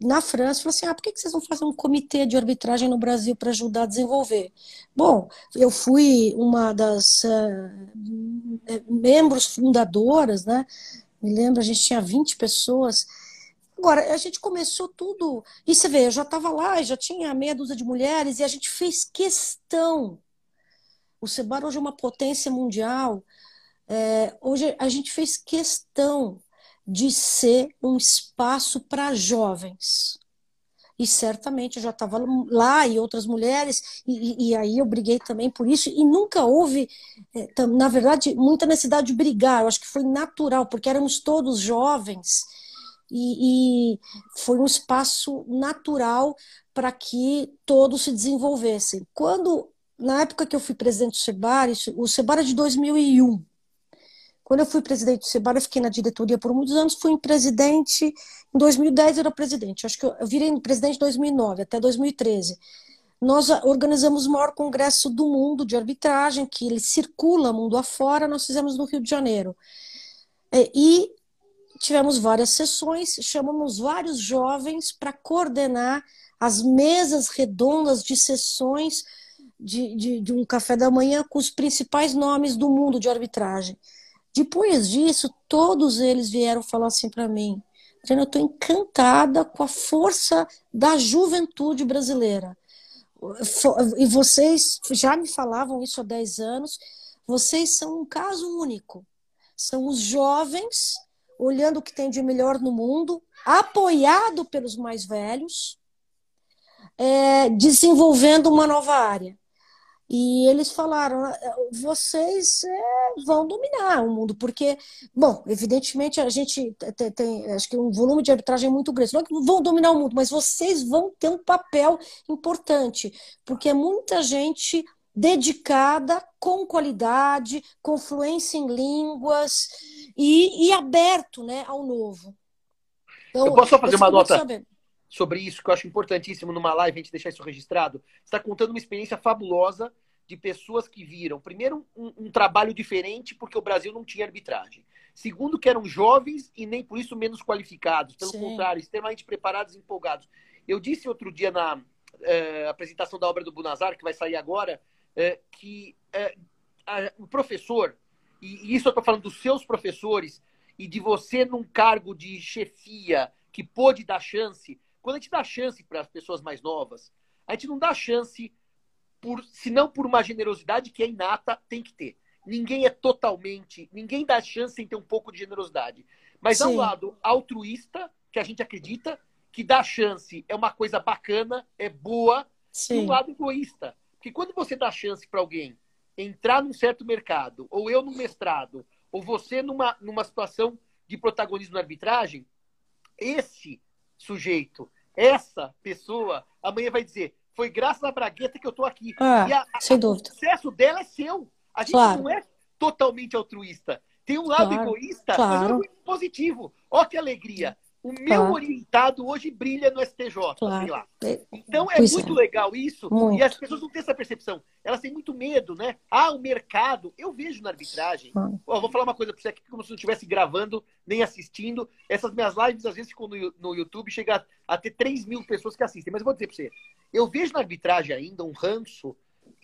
na França, falou assim: ah, por que vocês não fazem um comitê de arbitragem no Brasil para ajudar a desenvolver? Bom, eu fui uma das uh, membros fundadoras, né? Me lembro, a gente tinha 20 pessoas. Agora, a gente começou tudo. E você vê, eu já estava lá, já tinha meia dúzia de mulheres, e a gente fez questão. O Sebar hoje é uma potência mundial. É, hoje a gente fez questão de ser um espaço para jovens. E certamente eu já estava lá e outras mulheres, e, e, aí eu briguei também por isso, e nunca houve, eh, na verdade, muita necessidade de brigar, eu acho que foi natural, porque éramos todos jovens, e, e foi um espaço natural para que todos se desenvolvessem. Quando, na época que eu fui presidente do SEBAR, o SEBAR é de 2001, quando eu fui presidente do Sebara, eu fiquei na diretoria por muitos anos, fui presidente, em 2010 eu era presidente, acho que eu, virei presidente em 2009, até 2013. Nós organizamos o maior congresso do mundo de arbitragem, que ele circula mundo afora, nós fizemos no Rio de Janeiro. É, e tivemos várias sessões, chamamos vários jovens para coordenar as mesas redondas de sessões de, de, de um café da manhã com os principais nomes do mundo de arbitragem. Depois disso, todos eles vieram falar assim para mim: eu estou encantada com a força da juventude brasileira. E vocês já me falavam isso há 10 anos. Vocês são um caso único. São os jovens olhando o que tem de melhor no mundo, apoiado pelos mais velhos, é, desenvolvendo uma nova área. E eles falaram: ah, vocês é, vão dominar o mundo, porque, bom, evidentemente a gente tem, tem, acho que um volume de arbitragem muito grande. Não é que vão dominar o mundo, mas vocês vão ter um papel importante, porque é muita gente dedicada, com qualidade, com fluência em línguas e, e aberto né, ao novo. Então, eu posso só fazer uma nota? Saber sobre isso, que eu acho importantíssimo numa live a gente deixar isso registrado. Você está contando uma experiência fabulosa de pessoas que viram, primeiro, um, um, trabalho diferente, porque o Brasil não tinha arbitragem. Segundo, que eram jovens e nem por isso menos qualificados. Pelo Sim. contrário, extremamente preparados e empolgados. Eu disse outro dia na eh, apresentação da obra do Bunazar, que vai sair agora, eh, que eh, a, o professor, e, e isso eu estou falando dos seus professores, e de você num cargo de chefia que pôde dar chance, quando a gente dá chance para as pessoas mais novas, a gente não dá chance por, senão por uma generosidade que é inata, tem que ter. Ninguém é totalmente, ninguém dá chance sem ter um pouco de generosidade. Mas Sim. há um lado altruísta, que a gente acredita, que dá chance é uma coisa bacana, é boa, Sim. e um lado egoísta. Porque quando você dá chance para alguém entrar num certo mercado, ou eu num mestrado, ou você numa, numa situação de protagonismo na arbitragem, esse sujeito essa pessoa amanhã vai dizer: foi graças à Bragueta que eu estou aqui. Ah, e a, a, sem dúvida. O sucesso dela é seu. A gente claro. não é totalmente altruísta. Tem um lado claro, egoísta, claro. mas é um positivo. Olha que alegria. O meu claro. orientado hoje brilha no STJ, claro. sei lá. Então é pois muito é. legal isso. Muito. E as pessoas não têm essa percepção. Elas têm muito medo, né? Ah, o mercado. Eu vejo na arbitragem. Hum. vou falar uma coisa para você aqui, como se não estivesse gravando nem assistindo. Essas minhas lives, às vezes, ficam no, no YouTube, chega a, a ter 3 mil pessoas que assistem. Mas eu vou dizer para você: eu vejo na arbitragem ainda um ranço,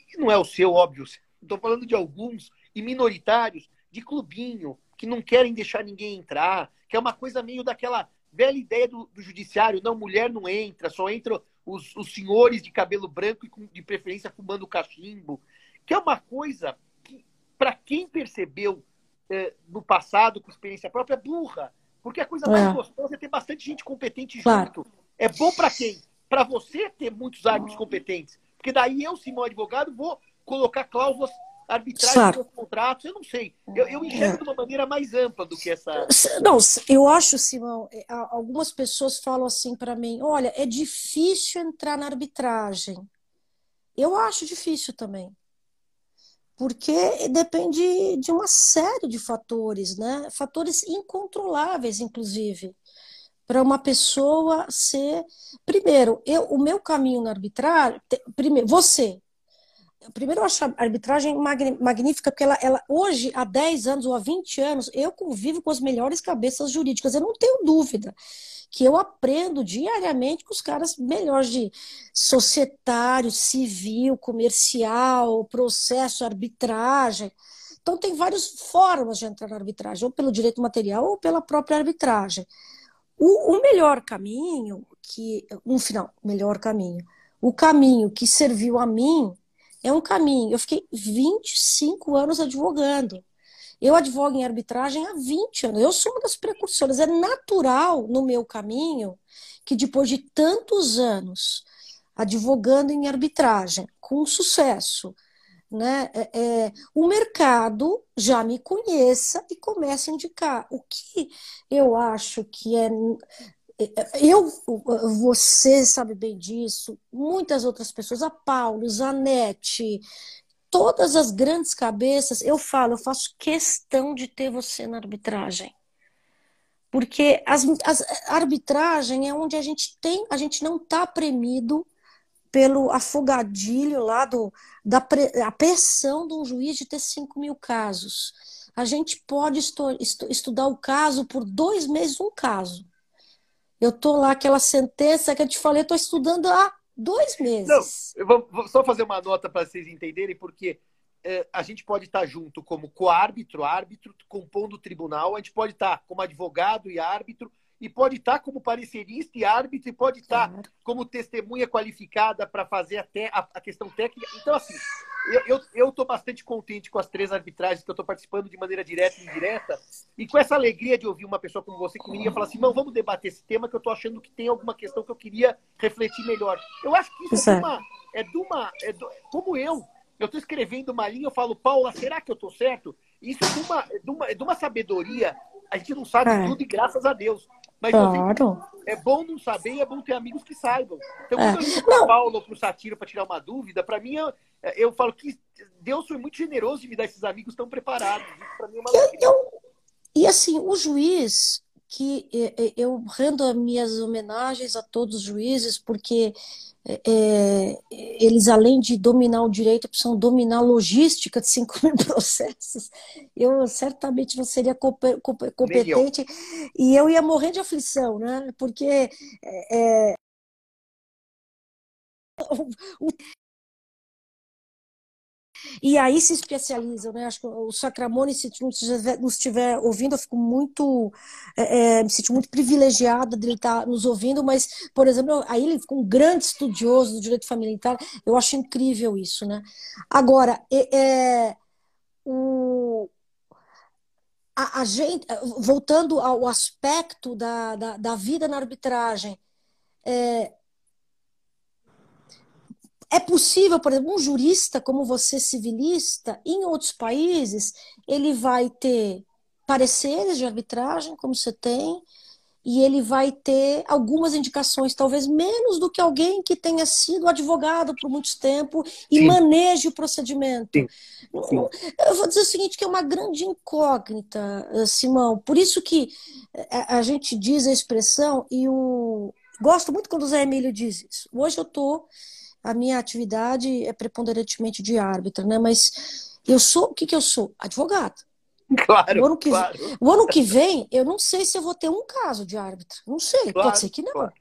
que não é o seu, óbvio. Estou falando de alguns, e minoritários, de clubinho, que não querem deixar ninguém entrar, que é uma coisa meio daquela velha ideia do, do judiciário, não, mulher não entra, só entram os, os senhores de cabelo branco e com, de preferência fumando cachimbo, que é uma coisa que, para quem percebeu eh, no passado, com experiência própria, é burra. Porque a coisa mais é. gostosa é ter bastante gente competente claro. junto. É bom para quem? Para você ter muitos árbitros competentes. Porque daí eu, se meu advogado, vou colocar cláusulas arbitrais claro. nos contratos, eu não sei. Eu, eu enxergo é. de uma maneira mais ampla do que essa. Não, eu acho, Simão, é, algumas pessoas falam assim para mim: olha, é difícil entrar na arbitragem. Eu acho difícil também porque depende de uma série de fatores, né? Fatores incontroláveis, inclusive, para uma pessoa ser. Primeiro, eu, o meu caminho na arbitragem. Primeiro, você. Primeiro, eu acho a arbitragem magnífica, porque ela, ela, hoje, há 10 anos ou há 20 anos, eu convivo com as melhores cabeças jurídicas, eu não tenho dúvida que eu aprendo diariamente com os caras melhores de societário, civil, comercial, processo, arbitragem. Então, tem várias formas de entrar na arbitragem, ou pelo direito material ou pela própria arbitragem. O, o melhor caminho, que um final, melhor caminho, o caminho que serviu a mim é um caminho. Eu fiquei 25 anos advogando. Eu advogo em arbitragem há 20 anos. Eu sou uma das precursoras. É natural no meu caminho que depois de tantos anos advogando em arbitragem, com sucesso, né, é, é, o mercado já me conheça e comece a indicar. O que eu acho que é. É eu, você sabe bem disso, muitas outras pessoas, a Paulo, Zanetti, todas as grandes cabeças, eu falo, eu faço questão de ter você na arbitragem. Porque as, as, a arbitragem é onde a gente tem, a gente não está premido pelo afogadilho lá do, da pre, a pressão de um juiz de ter 5 mil casos. A gente pode estu, estu, estudar o caso por dois meses, um caso. Eu estou lá, aquela sentença que eu te falei, estou estudando há Dois meses. Não, eu vou, vou só fazer uma nota para vocês entenderem, porque é, a gente pode estar junto como coárbitro, árbitro, compondo o tribunal, a gente pode estar como advogado e árbitro, e pode estar como parecerista e árbitro, e pode estar claro. como testemunha qualificada para fazer até a, a, questão técnica. Então, assim, eu estou bastante contente com as três arbitragens que eu estou participando de maneira direta e indireta, e com essa alegria de ouvir uma pessoa como você que me liga e falar assim, não, vamos debater esse tema que eu estou achando que tem alguma questão que eu queria refletir melhor. Eu acho que isso é, é de uma... É de uma é do, como eu, eu estou escrevendo uma linha, eu falo, Paula, será que eu estou certo? Isso é de uma, é de uma, é de uma sabedoria, a gente não sabe é. tudo e graças a Deus. Mas claro. é bom não saber e é bom ter amigos que saibam. Então, quando é. eu ligo para Paulo ou para o Satiro para tirar uma dúvida, para mim, eu, eu falo que Deus foi muito generoso de me dar esses amigos tão preparados. Isso para mim é uma eu, eu, E assim, o juiz, que eu rendo as minhas homenagens a todos os juízes, porque é, eles, além de dominar o direito, precisam dominar a logística de 5 (laughs) mil processos. Eu certamente não seria competente e eu ia morrer de aflição, né? Porque é, é o, e aí se especializam, né? Acho que o Sacramone, se não estiver, ouvindo, eu fico muito, é, me sinto muito privilegiada de ele estar nos ouvindo, mas, por exemplo, aí ele ficou um grande estudioso do direito familiar, eu acho incrível isso, né? Agora, é, é o, a, a, gente, voltando ao aspecto da, da, da vida na arbitragem, é, é possível, por exemplo, um jurista como você, civilista, em outros países, ele vai ter pareceres de arbitragem, como você tem, e ele vai ter algumas indicações, talvez menos do que alguém que tenha sido advogado por muito tempo e Sim. maneje o procedimento. Sim. Sim. Eu vou dizer o seguinte, que é uma grande incógnita, eh, Simão. Por isso que eh, a gente diz a expressão, e o... gosto muito quando o Zé Emílio diz isso. Hoje eu estou a minha atividade é preponderantemente de árbitra, né? Mas eu sou, o que, que eu sou? Advogado. Claro, o ano, que, claro. o ano que vem, eu não sei se eu vou ter um caso de árbitra. Não sei, claro, pode ser que não. Claro,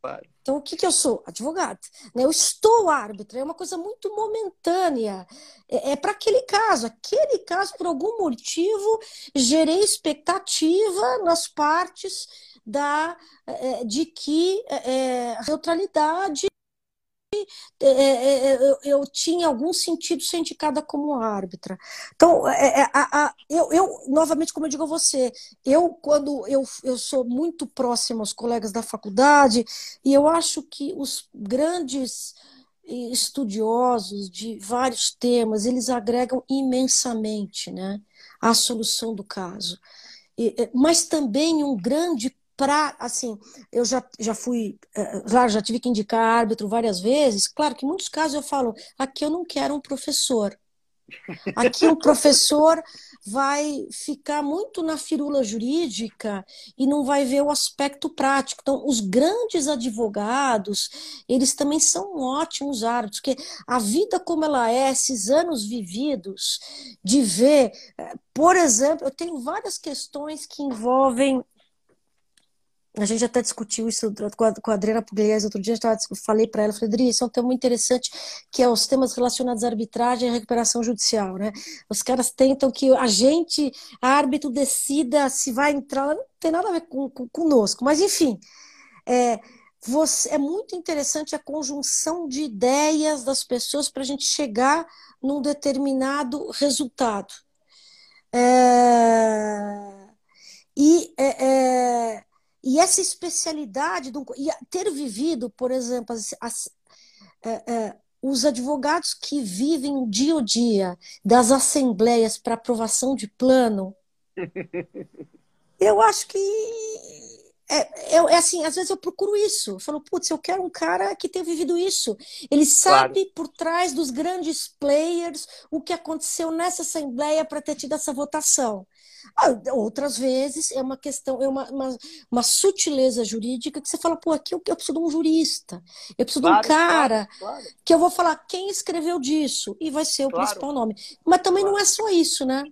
claro. Então, o que, que eu sou? Advogado. Né? Eu estou árbitra, é uma coisa muito momentânea. É, é para aquele caso. Aquele caso, por algum motivo, gerei expectativa nas partes da, é, de que é, a neutralidade é, é, eu, eu, tinha algum sentido ser indicada como árbitra. Então, é, a, a, eu, eu, novamente, como eu digo a você, eu, quando eu, eu sou muito próximo aos colegas da faculdade, e eu acho que os grandes estudiosos de vários temas, eles agregam imensamente né, à solução do caso. E, mas também um grande para, assim, eu já, já fui, lá já tive que indicar árbitro várias vezes. Claro que em muitos casos eu falo, aqui eu não quero um professor. Aqui o professor vai ficar muito na firula jurídica e não vai ver o aspecto prático. Então, os grandes advogados, eles também são ótimos árbitros, porque a vida como ela é, esses anos vividos, de ver, eh, por exemplo, eu tenho várias questões que envolvem a gente até discutiu isso com a Adriana Pugliese outro dia, eu falei para ela, falei, Adri, isso é um tema muito interessante, que é os temas relacionados à arbitragem e recuperação judicial, né? Os caras tentam que a gente, árbitro, decida se vai entrar, não tem nada a ver com, com conosco, mas enfim, é, você, é muito interessante a conjunção de ideias das pessoas para a gente chegar num determinado resultado. É, e é, é e essa especialidade, do, e ter vivido, por exemplo, as, as, é, é, os advogados que vivem o dia a dia das assembleias para aprovação de plano, (laughs) eu acho que é, é, é, assim, às vezes eu procuro isso. Eu falo, putz, eu quero um cara que tenha vivido isso. Ele sabe claro. por trás dos grandes players o que aconteceu nessa assembleia para ter tido essa votação. Ah, outras vezes é uma questão, é uma, uma, uma, sutileza jurídica que você fala, pô, aqui eu, eu preciso de um jurista, eu preciso claro, de um cara claro, claro. que eu vou falar quem escreveu disso e vai ser o principal nome. Mas também não é só isso, né?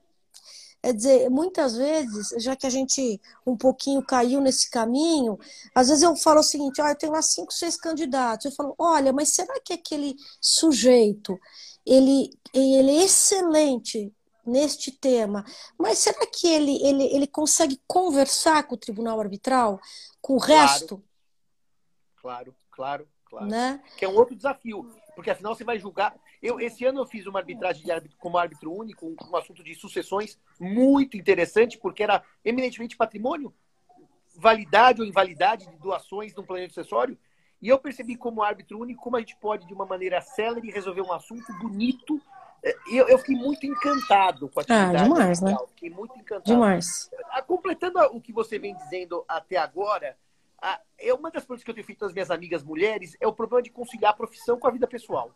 É dizer, muitas vezes, já que a gente um pouquinho caiu nesse caminho, às vezes eu falo o seguinte: olha, eu tenho lá cinco, seis candidatos. Eu falo, olha, mas será que aquele sujeito ele, ele é excelente neste tema, mas será que ele, ele, ele consegue conversar com o tribunal arbitral, com o claro. resto? Claro, claro, claro. Né? Que é um outro desafio, porque afinal você vai julgar. Eu, esse ano eu fiz uma arbitragem de árbitro, como árbitro único, um, um assunto de sucessões muito interessante, porque era eminentemente patrimônio, validade ou invalidade de doações de um planejamento sucessório. E eu percebi como árbitro único como a gente pode, de uma maneira célere, resolver um assunto bonito eu, eu fiquei muito encantado com a atividade. Ah, demais, né? Fiquei muito encantado. Demais. Ah, completando o que você vem dizendo até agora, é uma das coisas que eu tenho feito com as minhas amigas mulheres é o problema de conciliar a profissão com a vida pessoal.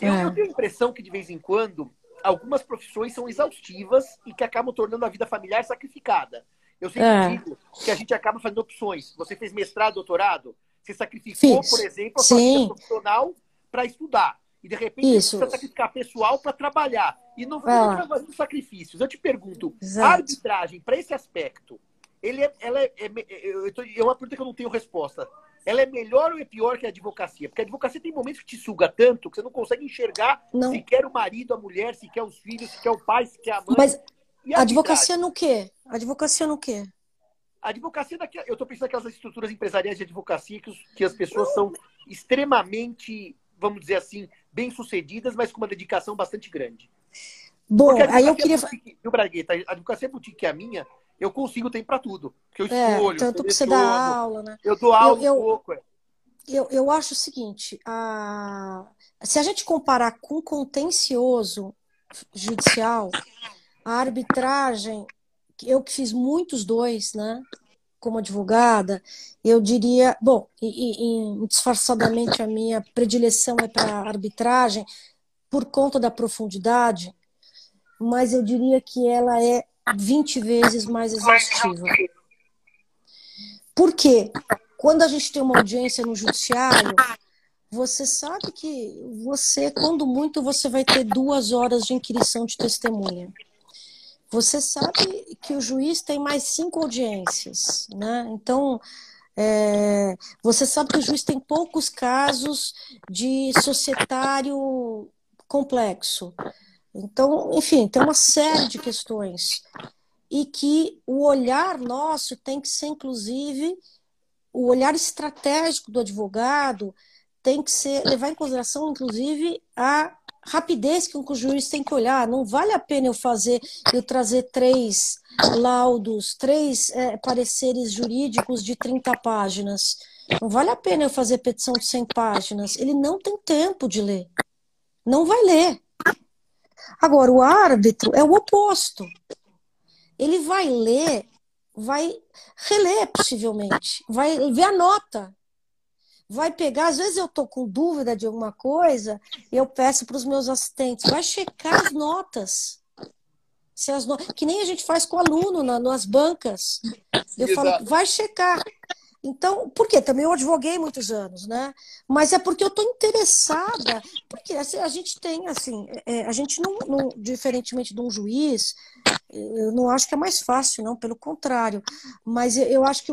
Eu, é. eu tenho a impressão que, de vez em quando, algumas profissões são exaustivas e que acabam tornando a vida familiar sacrificada. Eu sempre é. digo que a gente acaba fazendo opções. Você fez mestrado, doutorado, você sacrificou, Fiz. por exemplo, a sua vida profissional para estudar. E de repente Isso. você precisa sacrificar pessoal para trabalhar. E não vai ah. fazendo sacrifícios. Eu te pergunto, Exato. a arbitragem, para esse aspecto, ele é, ela é, é, eu tô, é uma pergunta que eu não tenho resposta. Ela é melhor ou é pior que a advocacia? Porque a advocacia tem momentos que te suga tanto que você não consegue enxergar não. se quer o marido, a mulher, se quer os filhos, se quer o pai, se quer a mãe. Mas a advocacia no quê? Advocacia no quê? A advocacia, daqui, eu estou pensando naquelas estruturas empresariais de advocacia que, os, que as pessoas são extremamente, vamos dizer assim, bem-sucedidas, mas com uma dedicação bastante grande. Bom, aí eu queria. Boutique, viu, Bragueta? A advocacia boutique, que é a minha, eu consigo tempo para tudo. Porque eu é, escolho. Tanto que você dá aula, né? Eu dou aula eu, um pouco. É. Eu, eu acho o seguinte: a... se a gente comparar com contencioso judicial, a arbitragem, eu que fiz muitos dois, né? Como advogada, eu diria, bom, e, e, disfarçadamente a minha predileção é para arbitragem por conta da profundidade, mas eu diria que ela é 20 vezes mais exaustiva. Por quê? Quando a gente tem uma audiência no judiciário, você sabe que você, quando muito, você vai ter duas horas de inquirição de testemunha. Você sabe que o juiz tem mais cinco audiências, né? Então, é, você sabe que o juiz tem poucos casos de societário complexo. Então, enfim, tem uma série de questões. e que o olhar nosso tem que ser, inclusive, o olhar estratégico do advogado tem que ser levar em consideração, inclusive, a rapidez com que o juiz tem que olhar. Não vale a pena eu fazer, eu trazer três laudos, três é, pareceres jurídicos de 30 páginas. Não vale a pena eu fazer petição de 100 páginas. Ele não tem tempo de ler. Não vai ler. Agora, o árbitro é o oposto. Ele vai ler, vai reler possivelmente, vai ver a nota, vai pegar, às vezes eu tô com dúvida de alguma coisa, eu peço para os meus assistentes, vai checar as notas. Se as no... Que nem a gente faz com aluno na, nas bancas. Eu Exato. falo, vai checar. Então, por quê? Também eu advoguei muitos anos, né? Mas é porque eu estou interessada, porque assim, a gente tem, assim, é, a gente não, não, diferentemente de um juiz, eu não acho que é mais fácil, não, pelo contrário. Mas eu acho que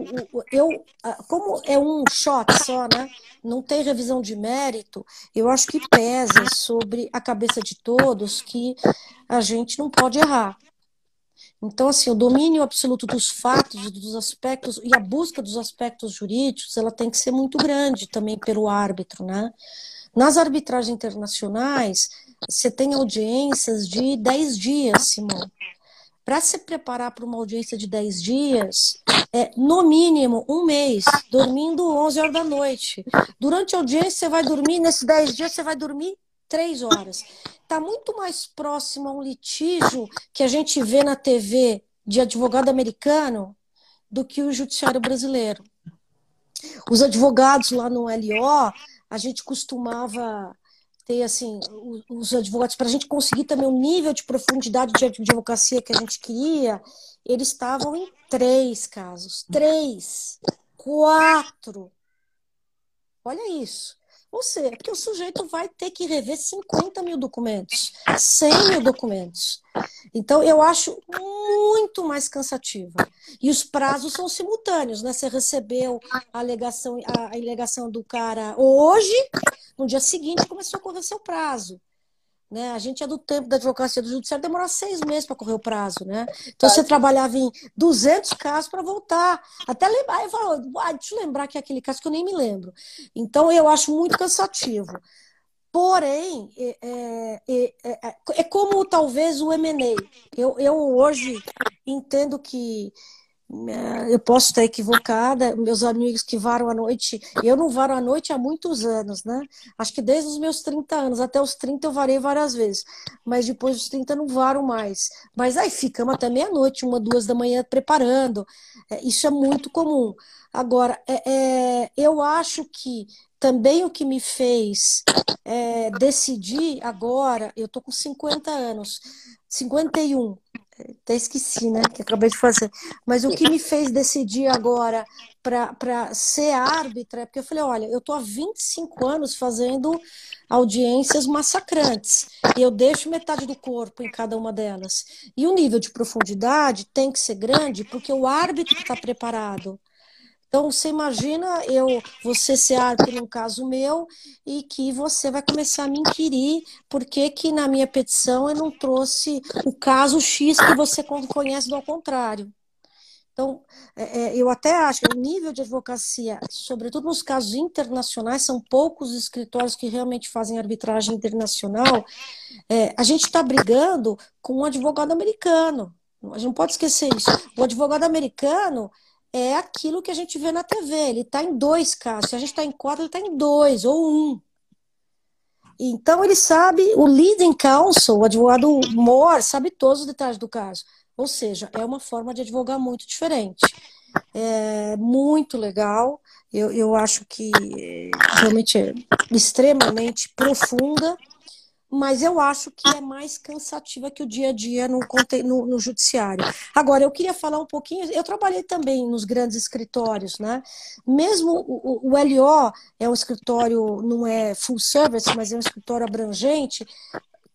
eu, como é um shot só, né? Não tem revisão de mérito, eu acho que pesa sobre a cabeça de todos que a gente não pode errar. Então, assim, o domínio absoluto dos fatos, dos aspectos e a busca dos aspectos jurídicos, ela tem que ser muito grande também pelo árbitro, né? Nas arbitragens internacionais, você tem audiências de 10 dias, Simão. Para se preparar para uma audiência de 10 dias, é no mínimo um mês, dormindo 11 horas da noite. Durante a audiência, você vai dormir, nesses 10 dias, você vai dormir 3 horas está muito mais próximo a um litígio que a gente vê na TV de advogado americano do que o judiciário brasileiro. Os advogados lá no LO, a gente costumava ter assim os advogados para a gente conseguir também o nível de profundidade de advocacia que a gente queria, eles estavam em três casos, três, quatro. Olha isso. Ou seja, porque o sujeito vai ter que rever 50 mil documentos, 100 mil documentos. Então, eu acho muito mais cansativa. E os prazos são simultâneos, né? Você recebeu a alegação, a alegação do cara hoje, no dia seguinte começou a correr seu prazo. Né? A gente é do tempo da advocacia do judiciário, demora seis meses para correr o prazo. Né? Então você trabalhava em 200 casos para voltar. Até lembrar, eu falo, ah, deixa eu lembrar que é aquele caso que eu nem me lembro. Então eu acho muito cansativo. Porém, é, é, é, é, é como talvez o MNE. Eu, eu hoje entendo que eu posso estar equivocada, meus amigos que varam à noite, eu não varo à noite há muitos anos, né? Acho que desde os meus 30 anos, até os 30 eu varei várias vezes, mas depois dos 30 não varo mais. Mas aí ficamos até meia-noite, uma, duas da manhã preparando, é, isso é muito comum. Agora, é, é, eu acho que também o que me fez é, decidir agora, eu tô com 50 anos, 51, até esqueci, né? Que acabei de fazer. Mas o que me fez decidir agora para ser árbitra é porque eu falei: olha, eu estou há 25 anos fazendo audiências massacrantes. E eu deixo metade do corpo em cada uma delas. E o nível de profundidade tem que ser grande porque o árbitro está preparado. Então, você imagina eu, você ser árbitro num caso meu e que você vai começar a me inquirir porque que na minha petição eu não trouxe o caso X que você conhece do ao contrário. Então, é, é, eu até acho que o nível de advocacia, sobretudo nos casos internacionais, são poucos escritórios que realmente fazem arbitragem internacional. É, a gente está brigando com um advogado americano. A gente não pode esquecer isso. O advogado americano é aquilo que a gente vê na TV. Ele está em dois casos. Se a gente está em quatro, ele está em dois ou um. Então ele sabe, o leading counsel, o advogado mor, sabe todos os detalhes do caso. Ou seja, é uma forma de advogar muito diferente. É muito legal. Eu, eu acho que realmente é extremamente profunda mas eu acho que é mais cansativa que o dia a dia no, no, no, judiciário. Agora, eu queria falar um pouquinho, eu trabalhei também nos grandes escritórios, né? Mesmo o, o, o LO é um escritório, não é full service, mas é um escritório abrangente,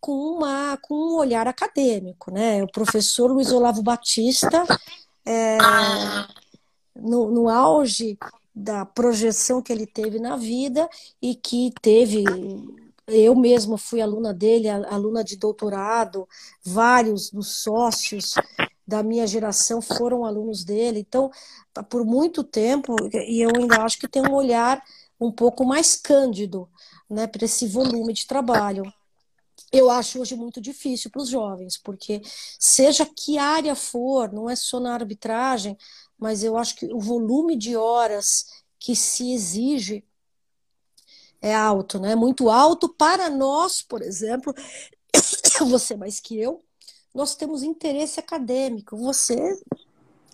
com, uma, com um olhar acadêmico, né? O professor Luiz Olavo Batista, é, no, no auge da projeção que ele teve na vida e que teve eu mesma fui aluna dele, aluna de doutorado, vários dos sócios da minha geração foram alunos dele. Então, por muito tempo, e eu ainda acho que tem um olhar um pouco mais cândido né, para esse volume de trabalho. Eu acho hoje muito difícil para os jovens, porque seja que área for, não é só na arbitragem, mas eu acho que o volume de horas que se exige é alto, né? Muito alto para nós, por exemplo, (coughs) você mais que eu, nós temos interesse acadêmico. Você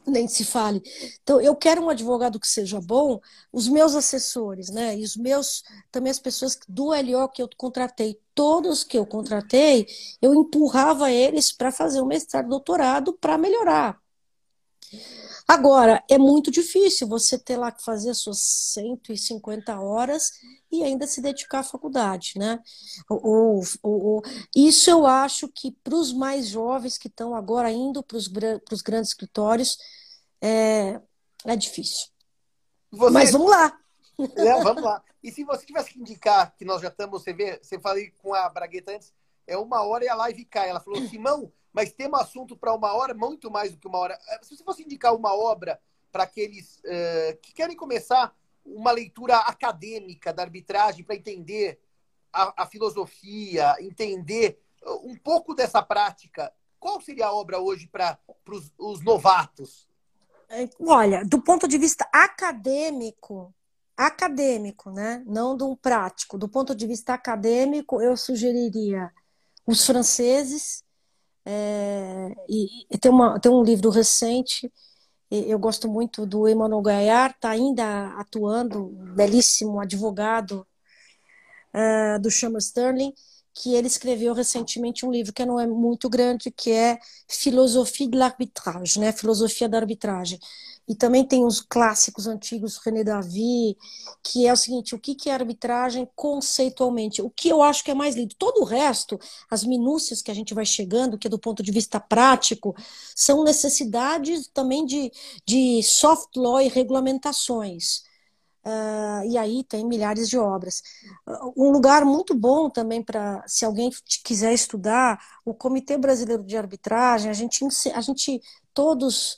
nem se fale. Então, eu quero um advogado que seja bom, os meus assessores, né? E os meus, também as pessoas do LO que eu contratei, todos que eu contratei, eu empurrava eles para fazer um mestrado, doutorado, para melhorar. Agora, é muito difícil você ter lá que fazer suas 150 horas e ainda se dedicar à faculdade, né? Ou, ou, ou isso eu acho que para os mais jovens que estão agora indo para os grandes escritórios é, é difícil. Você... Mas vamos lá. É, vamos lá. E se você tivesse que indicar, que nós já estamos, você vê, você falei com a Bragueta antes, é uma hora e a live cai. Ela falou, Simão, mas tem um assunto para uma hora, muito mais do que uma hora. Eh, se você fosse indicar uma obra para aqueles uh, que querem começar uma leitura acadêmica da arbitragem para entender a, a, filosofia, entender um pouco dessa prática, qual seria a obra hoje para os novatos? É, olha, do ponto de vista acadêmico, acadêmico, né? Não do prático, do ponto de vista acadêmico, eu sugeriria os franceses, é, e, tem, uma, tem um livro recente, eu gosto muito do Emmanuel Gaillard, está ainda atuando, belíssimo advogado uh, do Chama Sterling, que ele escreveu recentemente um livro que não é muito grande, que é Philosophie de l'arbitrage, né? Filosofia da arbitragem. E também tem os clássicos antigos, René Davy, que é o seguinte: o que é arbitragem conceitualmente? O que eu acho que é mais lindo. Todo o resto, as minúcias que a gente vai chegando, que é do ponto de vista prático, são necessidades também de, de soft law e regulamentações. Uh, e aí tem milhares de obras. Uh, um lugar muito bom também para, se alguém quiser estudar, o Comitê Brasileiro de Arbitragem, a gente, a gente todos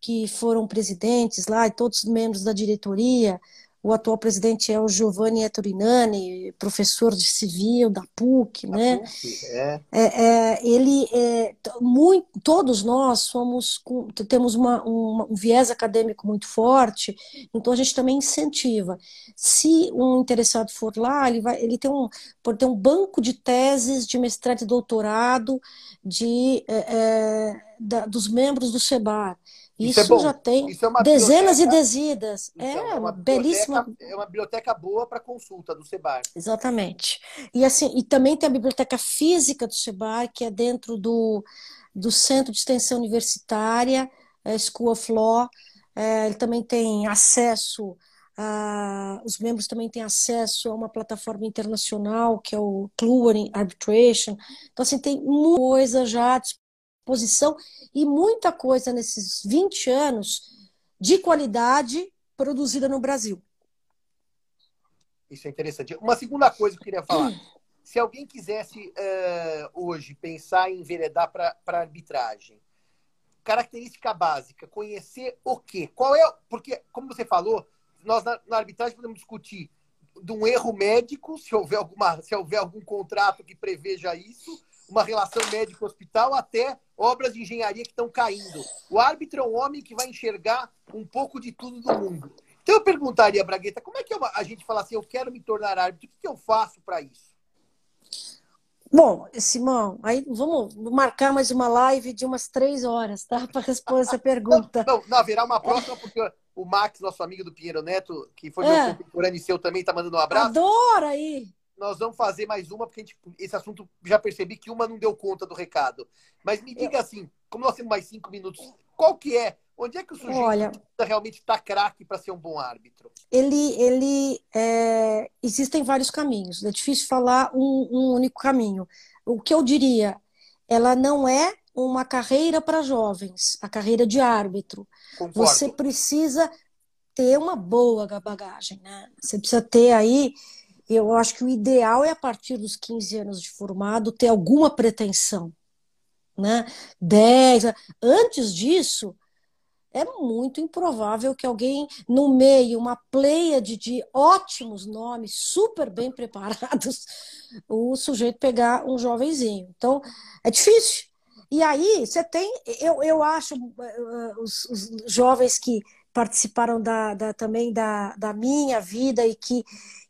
que foram presidentes lá e todos os membros da diretoria. O atual presidente é o Giovanni Ettorinani, professor de civil da PUC, da né? PUC, é. É, é, ele, é, muito, todos nós somos, temos uma, uma, um viés acadêmico muito forte, então a gente também incentiva. Se um interessado for lá, ele vai, ele tem um, pode ter um banco de teses de mestrado e doutorado de, é, é, da, dos membros do SEBAR. Isso, Isso é já tem é dezenas e dezenas. Então, é, é uma belíssima. É uma biblioteca boa para consulta do SEBAR. Exatamente. E assim, e também tem a biblioteca física do SEBAR, que é dentro do, do Centro de Extensão Universitária, é, School of Law. É, ele também tem acesso a, os membros também têm acesso a uma plataforma internacional que é o Clearing Arbitration. Então, assim, tem muita coisa já exposição e muita coisa nesses 20 anos de qualidade produzida no Brasil. Isso é interessante. Uma segunda coisa que eu queria falar. Se alguém quisesse uh, hoje pensar em enveredar para arbitragem, característica básica, conhecer o quê? Qual é. Porque, como você falou, nós na, na arbitragem podemos discutir de um erro médico, se houver, alguma, se houver algum contrato que preveja isso, uma relação médico-hospital até obras de engenharia que estão caindo. O árbitro é um homem que vai enxergar um pouco de tudo do mundo. Então eu perguntaria, Bragueta, como é que a gente fala assim, eu quero me tornar árbitro, o que eu faço para isso? Bom, Simão, aí vamos marcar mais uma live de umas três horas, tá? Para responder essa pergunta. Não, não, não, haverá uma próxima, porque o Max, nosso amigo do Pinheiro Neto, que foi é. meu contemporâneo e seu também, tá mandando um abraço. Adoro aí! Nós vamos fazer mais uma, porque gente, esse assunto já percebi que uma não deu conta do recado. Mas me diga assim, como nós temos mais cinco minutos, qual que é? Onde é que o sujeito Olha, realmente está craque para ser um bom árbitro? Ele, ele é... existem vários caminhos. É difícil falar um, um único caminho. O que eu diria, ela não é uma carreira para jovens, a carreira de árbitro. Concordo. Você precisa ter uma boa bagagem, né? Você precisa ter aí eu acho que o ideal é, a partir dos 15 anos de formado, ter alguma pretensão. né? 10. Antes disso, é muito improvável que alguém, no meio, uma pleiade de ótimos nomes, super bem preparados, (laughs) o sujeito pegar um jovenzinho. Então, é difícil. E aí, você tem, eu, eu acho, uh, os, os jovens que participaram da, da, também da, da minha vida e que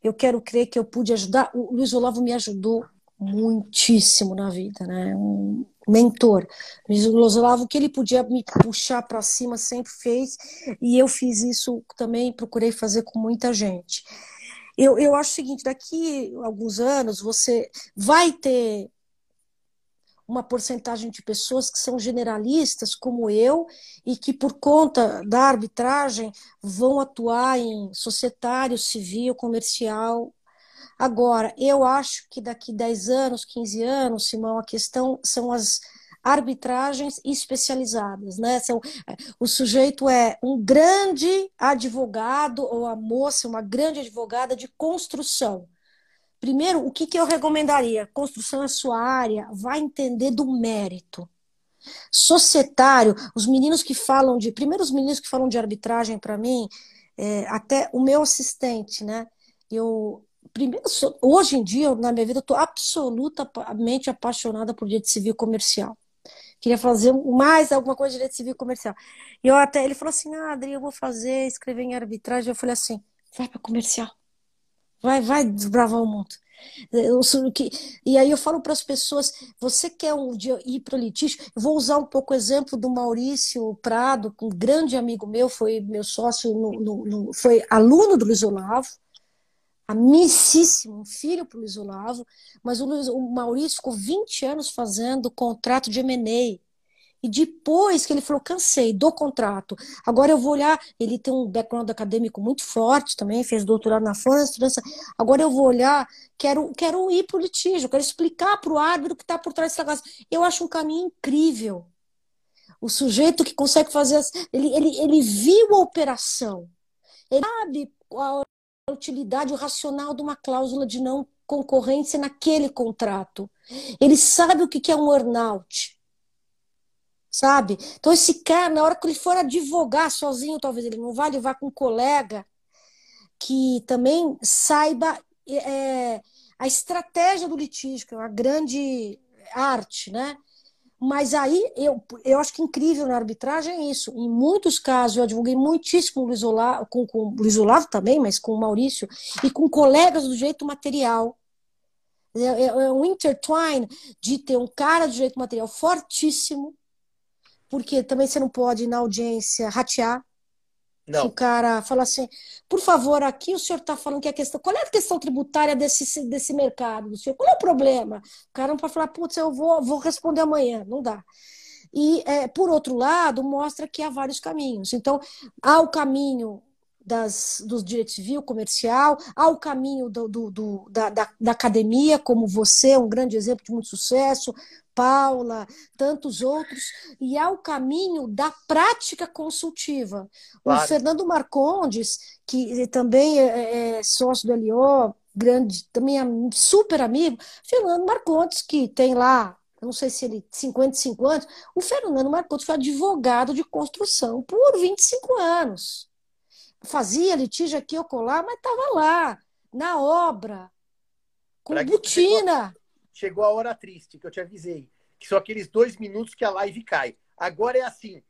eu quero crer que eu pude ajudar. O Luiz Olavo me ajudou muitíssimo na vida, né? Um mentor. Luiz Olavo, que ele podia me puxar para cima, sempre fez, e eu fiz isso também, procurei fazer com muita gente. Eu, eu acho o seguinte: daqui a alguns anos você vai ter uma porcentagem de pessoas que são generalistas, como eu, e que, por conta da arbitragem, vão atuar em societário, civil, comercial. Agora, eu acho que daqui 10 anos, 15 anos, Simão, a questão são as arbitragens especializadas, né? São, o sujeito é um grande advogado ou a moça, uma grande advogada de construção Primeiro, o que, que eu recomendaria? Construção é sua área, vai entender do mérito. Societário, os meninos que falam de. Primeiro, os meninos que falam de arbitragem para mim, é, até o meu assistente, né? Eu. Primeiro, hoje em dia, na minha vida, eu estou absolutamente apaixonada por direito civil comercial. Queria fazer mais alguma coisa de direito civil comercial. E eu até ele falou assim: ah, Adri, eu vou fazer, escrever em arbitragem. Eu falei assim: vai para comercial. Vai, vai desbravar o mundo. Que, e aí eu falo para as pessoas: você quer um dia ir para o litígio? Eu vou usar um pouco o exemplo do Maurício Prado, um grande amigo meu, foi meu sócio, no, no, no, foi aluno do Luiz Olavo, amicíssimo, filho para o Luiz Olavo, mas o, Luiz, o Maurício ficou 20 anos fazendo contrato de M&A e depois que ele falou, cansei do contrato, agora eu vou olhar. Ele tem um background acadêmico muito forte também, fez doutorado na França. Agora eu vou olhar, quero, quero ir para o litígio, quero explicar para o árbitro que está por trás dessa casa. Eu acho um caminho incrível. O sujeito que consegue fazer. Ele, ele, ele viu a operação, ele sabe a utilidade, o racional de uma cláusula de não concorrência naquele contrato. Ele sabe o que é um earnout sabe? Então, esse cara, na hora que ele for advogar sozinho, talvez ele não vá, ele vá com um colega que também saiba é, a estratégia do litígio, que é uma grande arte, né? Mas aí eu, eu acho que incrível na arbitragem é isso. Em muitos casos, eu advoguei muitíssimo Luiz Olavo, com, com Luiz Olavo também, mas com o Maurício, e com colegas do jeito material. É, é, é um intertwine de ter um cara do jeito material fortíssimo, porque também você não pode, na audiência, ratear. Não. o cara fala assim, por favor, aqui o senhor está falando que a questão. Qual é a questão tributária desse, desse mercado do senhor? Qual é o problema? O cara não pode falar, putz, eu vou, vou responder amanhã. Não dá. E, é, por outro lado, mostra que há vários caminhos. Então, há o caminho das, dos direitos civil, comercial, há o caminho do, do, do da, da, da, academia, como você, um grande exemplo de muito sucesso, Paula, tantos outros, e há o caminho da prática consultiva. Claro. O Fernando Marcondes, que também é, é sócio do LO, grande, também é super amigo, Fernando Marcondes, que tem lá, não sei se ele 55 anos, o Fernando Marcondes foi advogado de construção por 25 anos. Fazia litígio aqui ou colar, mas estava lá, na obra, com pra botina chegou a hora triste, que eu te avisei. Que são aqueles dois minutos que a live cai. Agora é assim.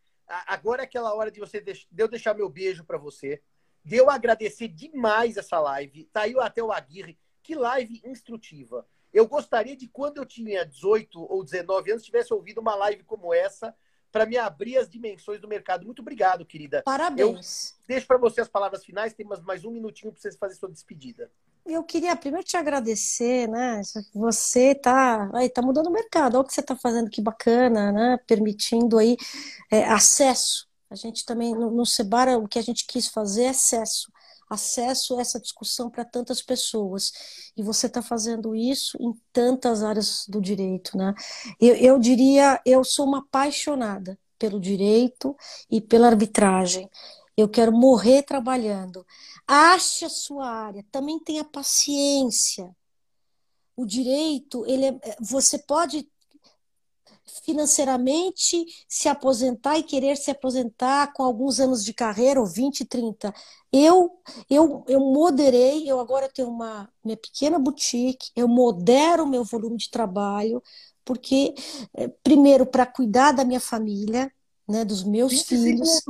Agora é aquela hora de você de eu deixar meu beijo para você. De eu agradecer demais essa live. Tá aí até o Aguirre. Que live instrutiva. Eu gostaria de, quando eu tinha 18 ou 19 anos, tivesse ouvido uma live como essa para me abrir as dimensões do mercado. Muito obrigado, querida. Parabéns. Eu deixo para você as palavras finais. Tem mais um minutinho para você fazer sua despedida eu queria primeiro te agradecer, né? Você tá, aí, tá mudando o mercado, olha o que você está fazendo, que bacana, né? Permitindo aí é, acesso. A gente também, no, no Sebara, o que a gente quis fazer é acesso. Acesso a essa discussão para tantas pessoas. E você está fazendo isso em tantas áreas do direito, né? Eu, eu diria, eu sou uma apaixonada pelo direito e pela arbitragem. Eu quero morrer trabalhando. Ache a sua área, também tenha paciência. O direito, ele é, você pode financeiramente se aposentar e querer se aposentar com alguns anos de carreira, ou 20, 30. Eu, eu, eu moderei, eu agora tenho uma minha pequena boutique, eu modero o meu volume de trabalho, porque, eh, primeiro, para cuidar da minha família, né, dos meus filhos.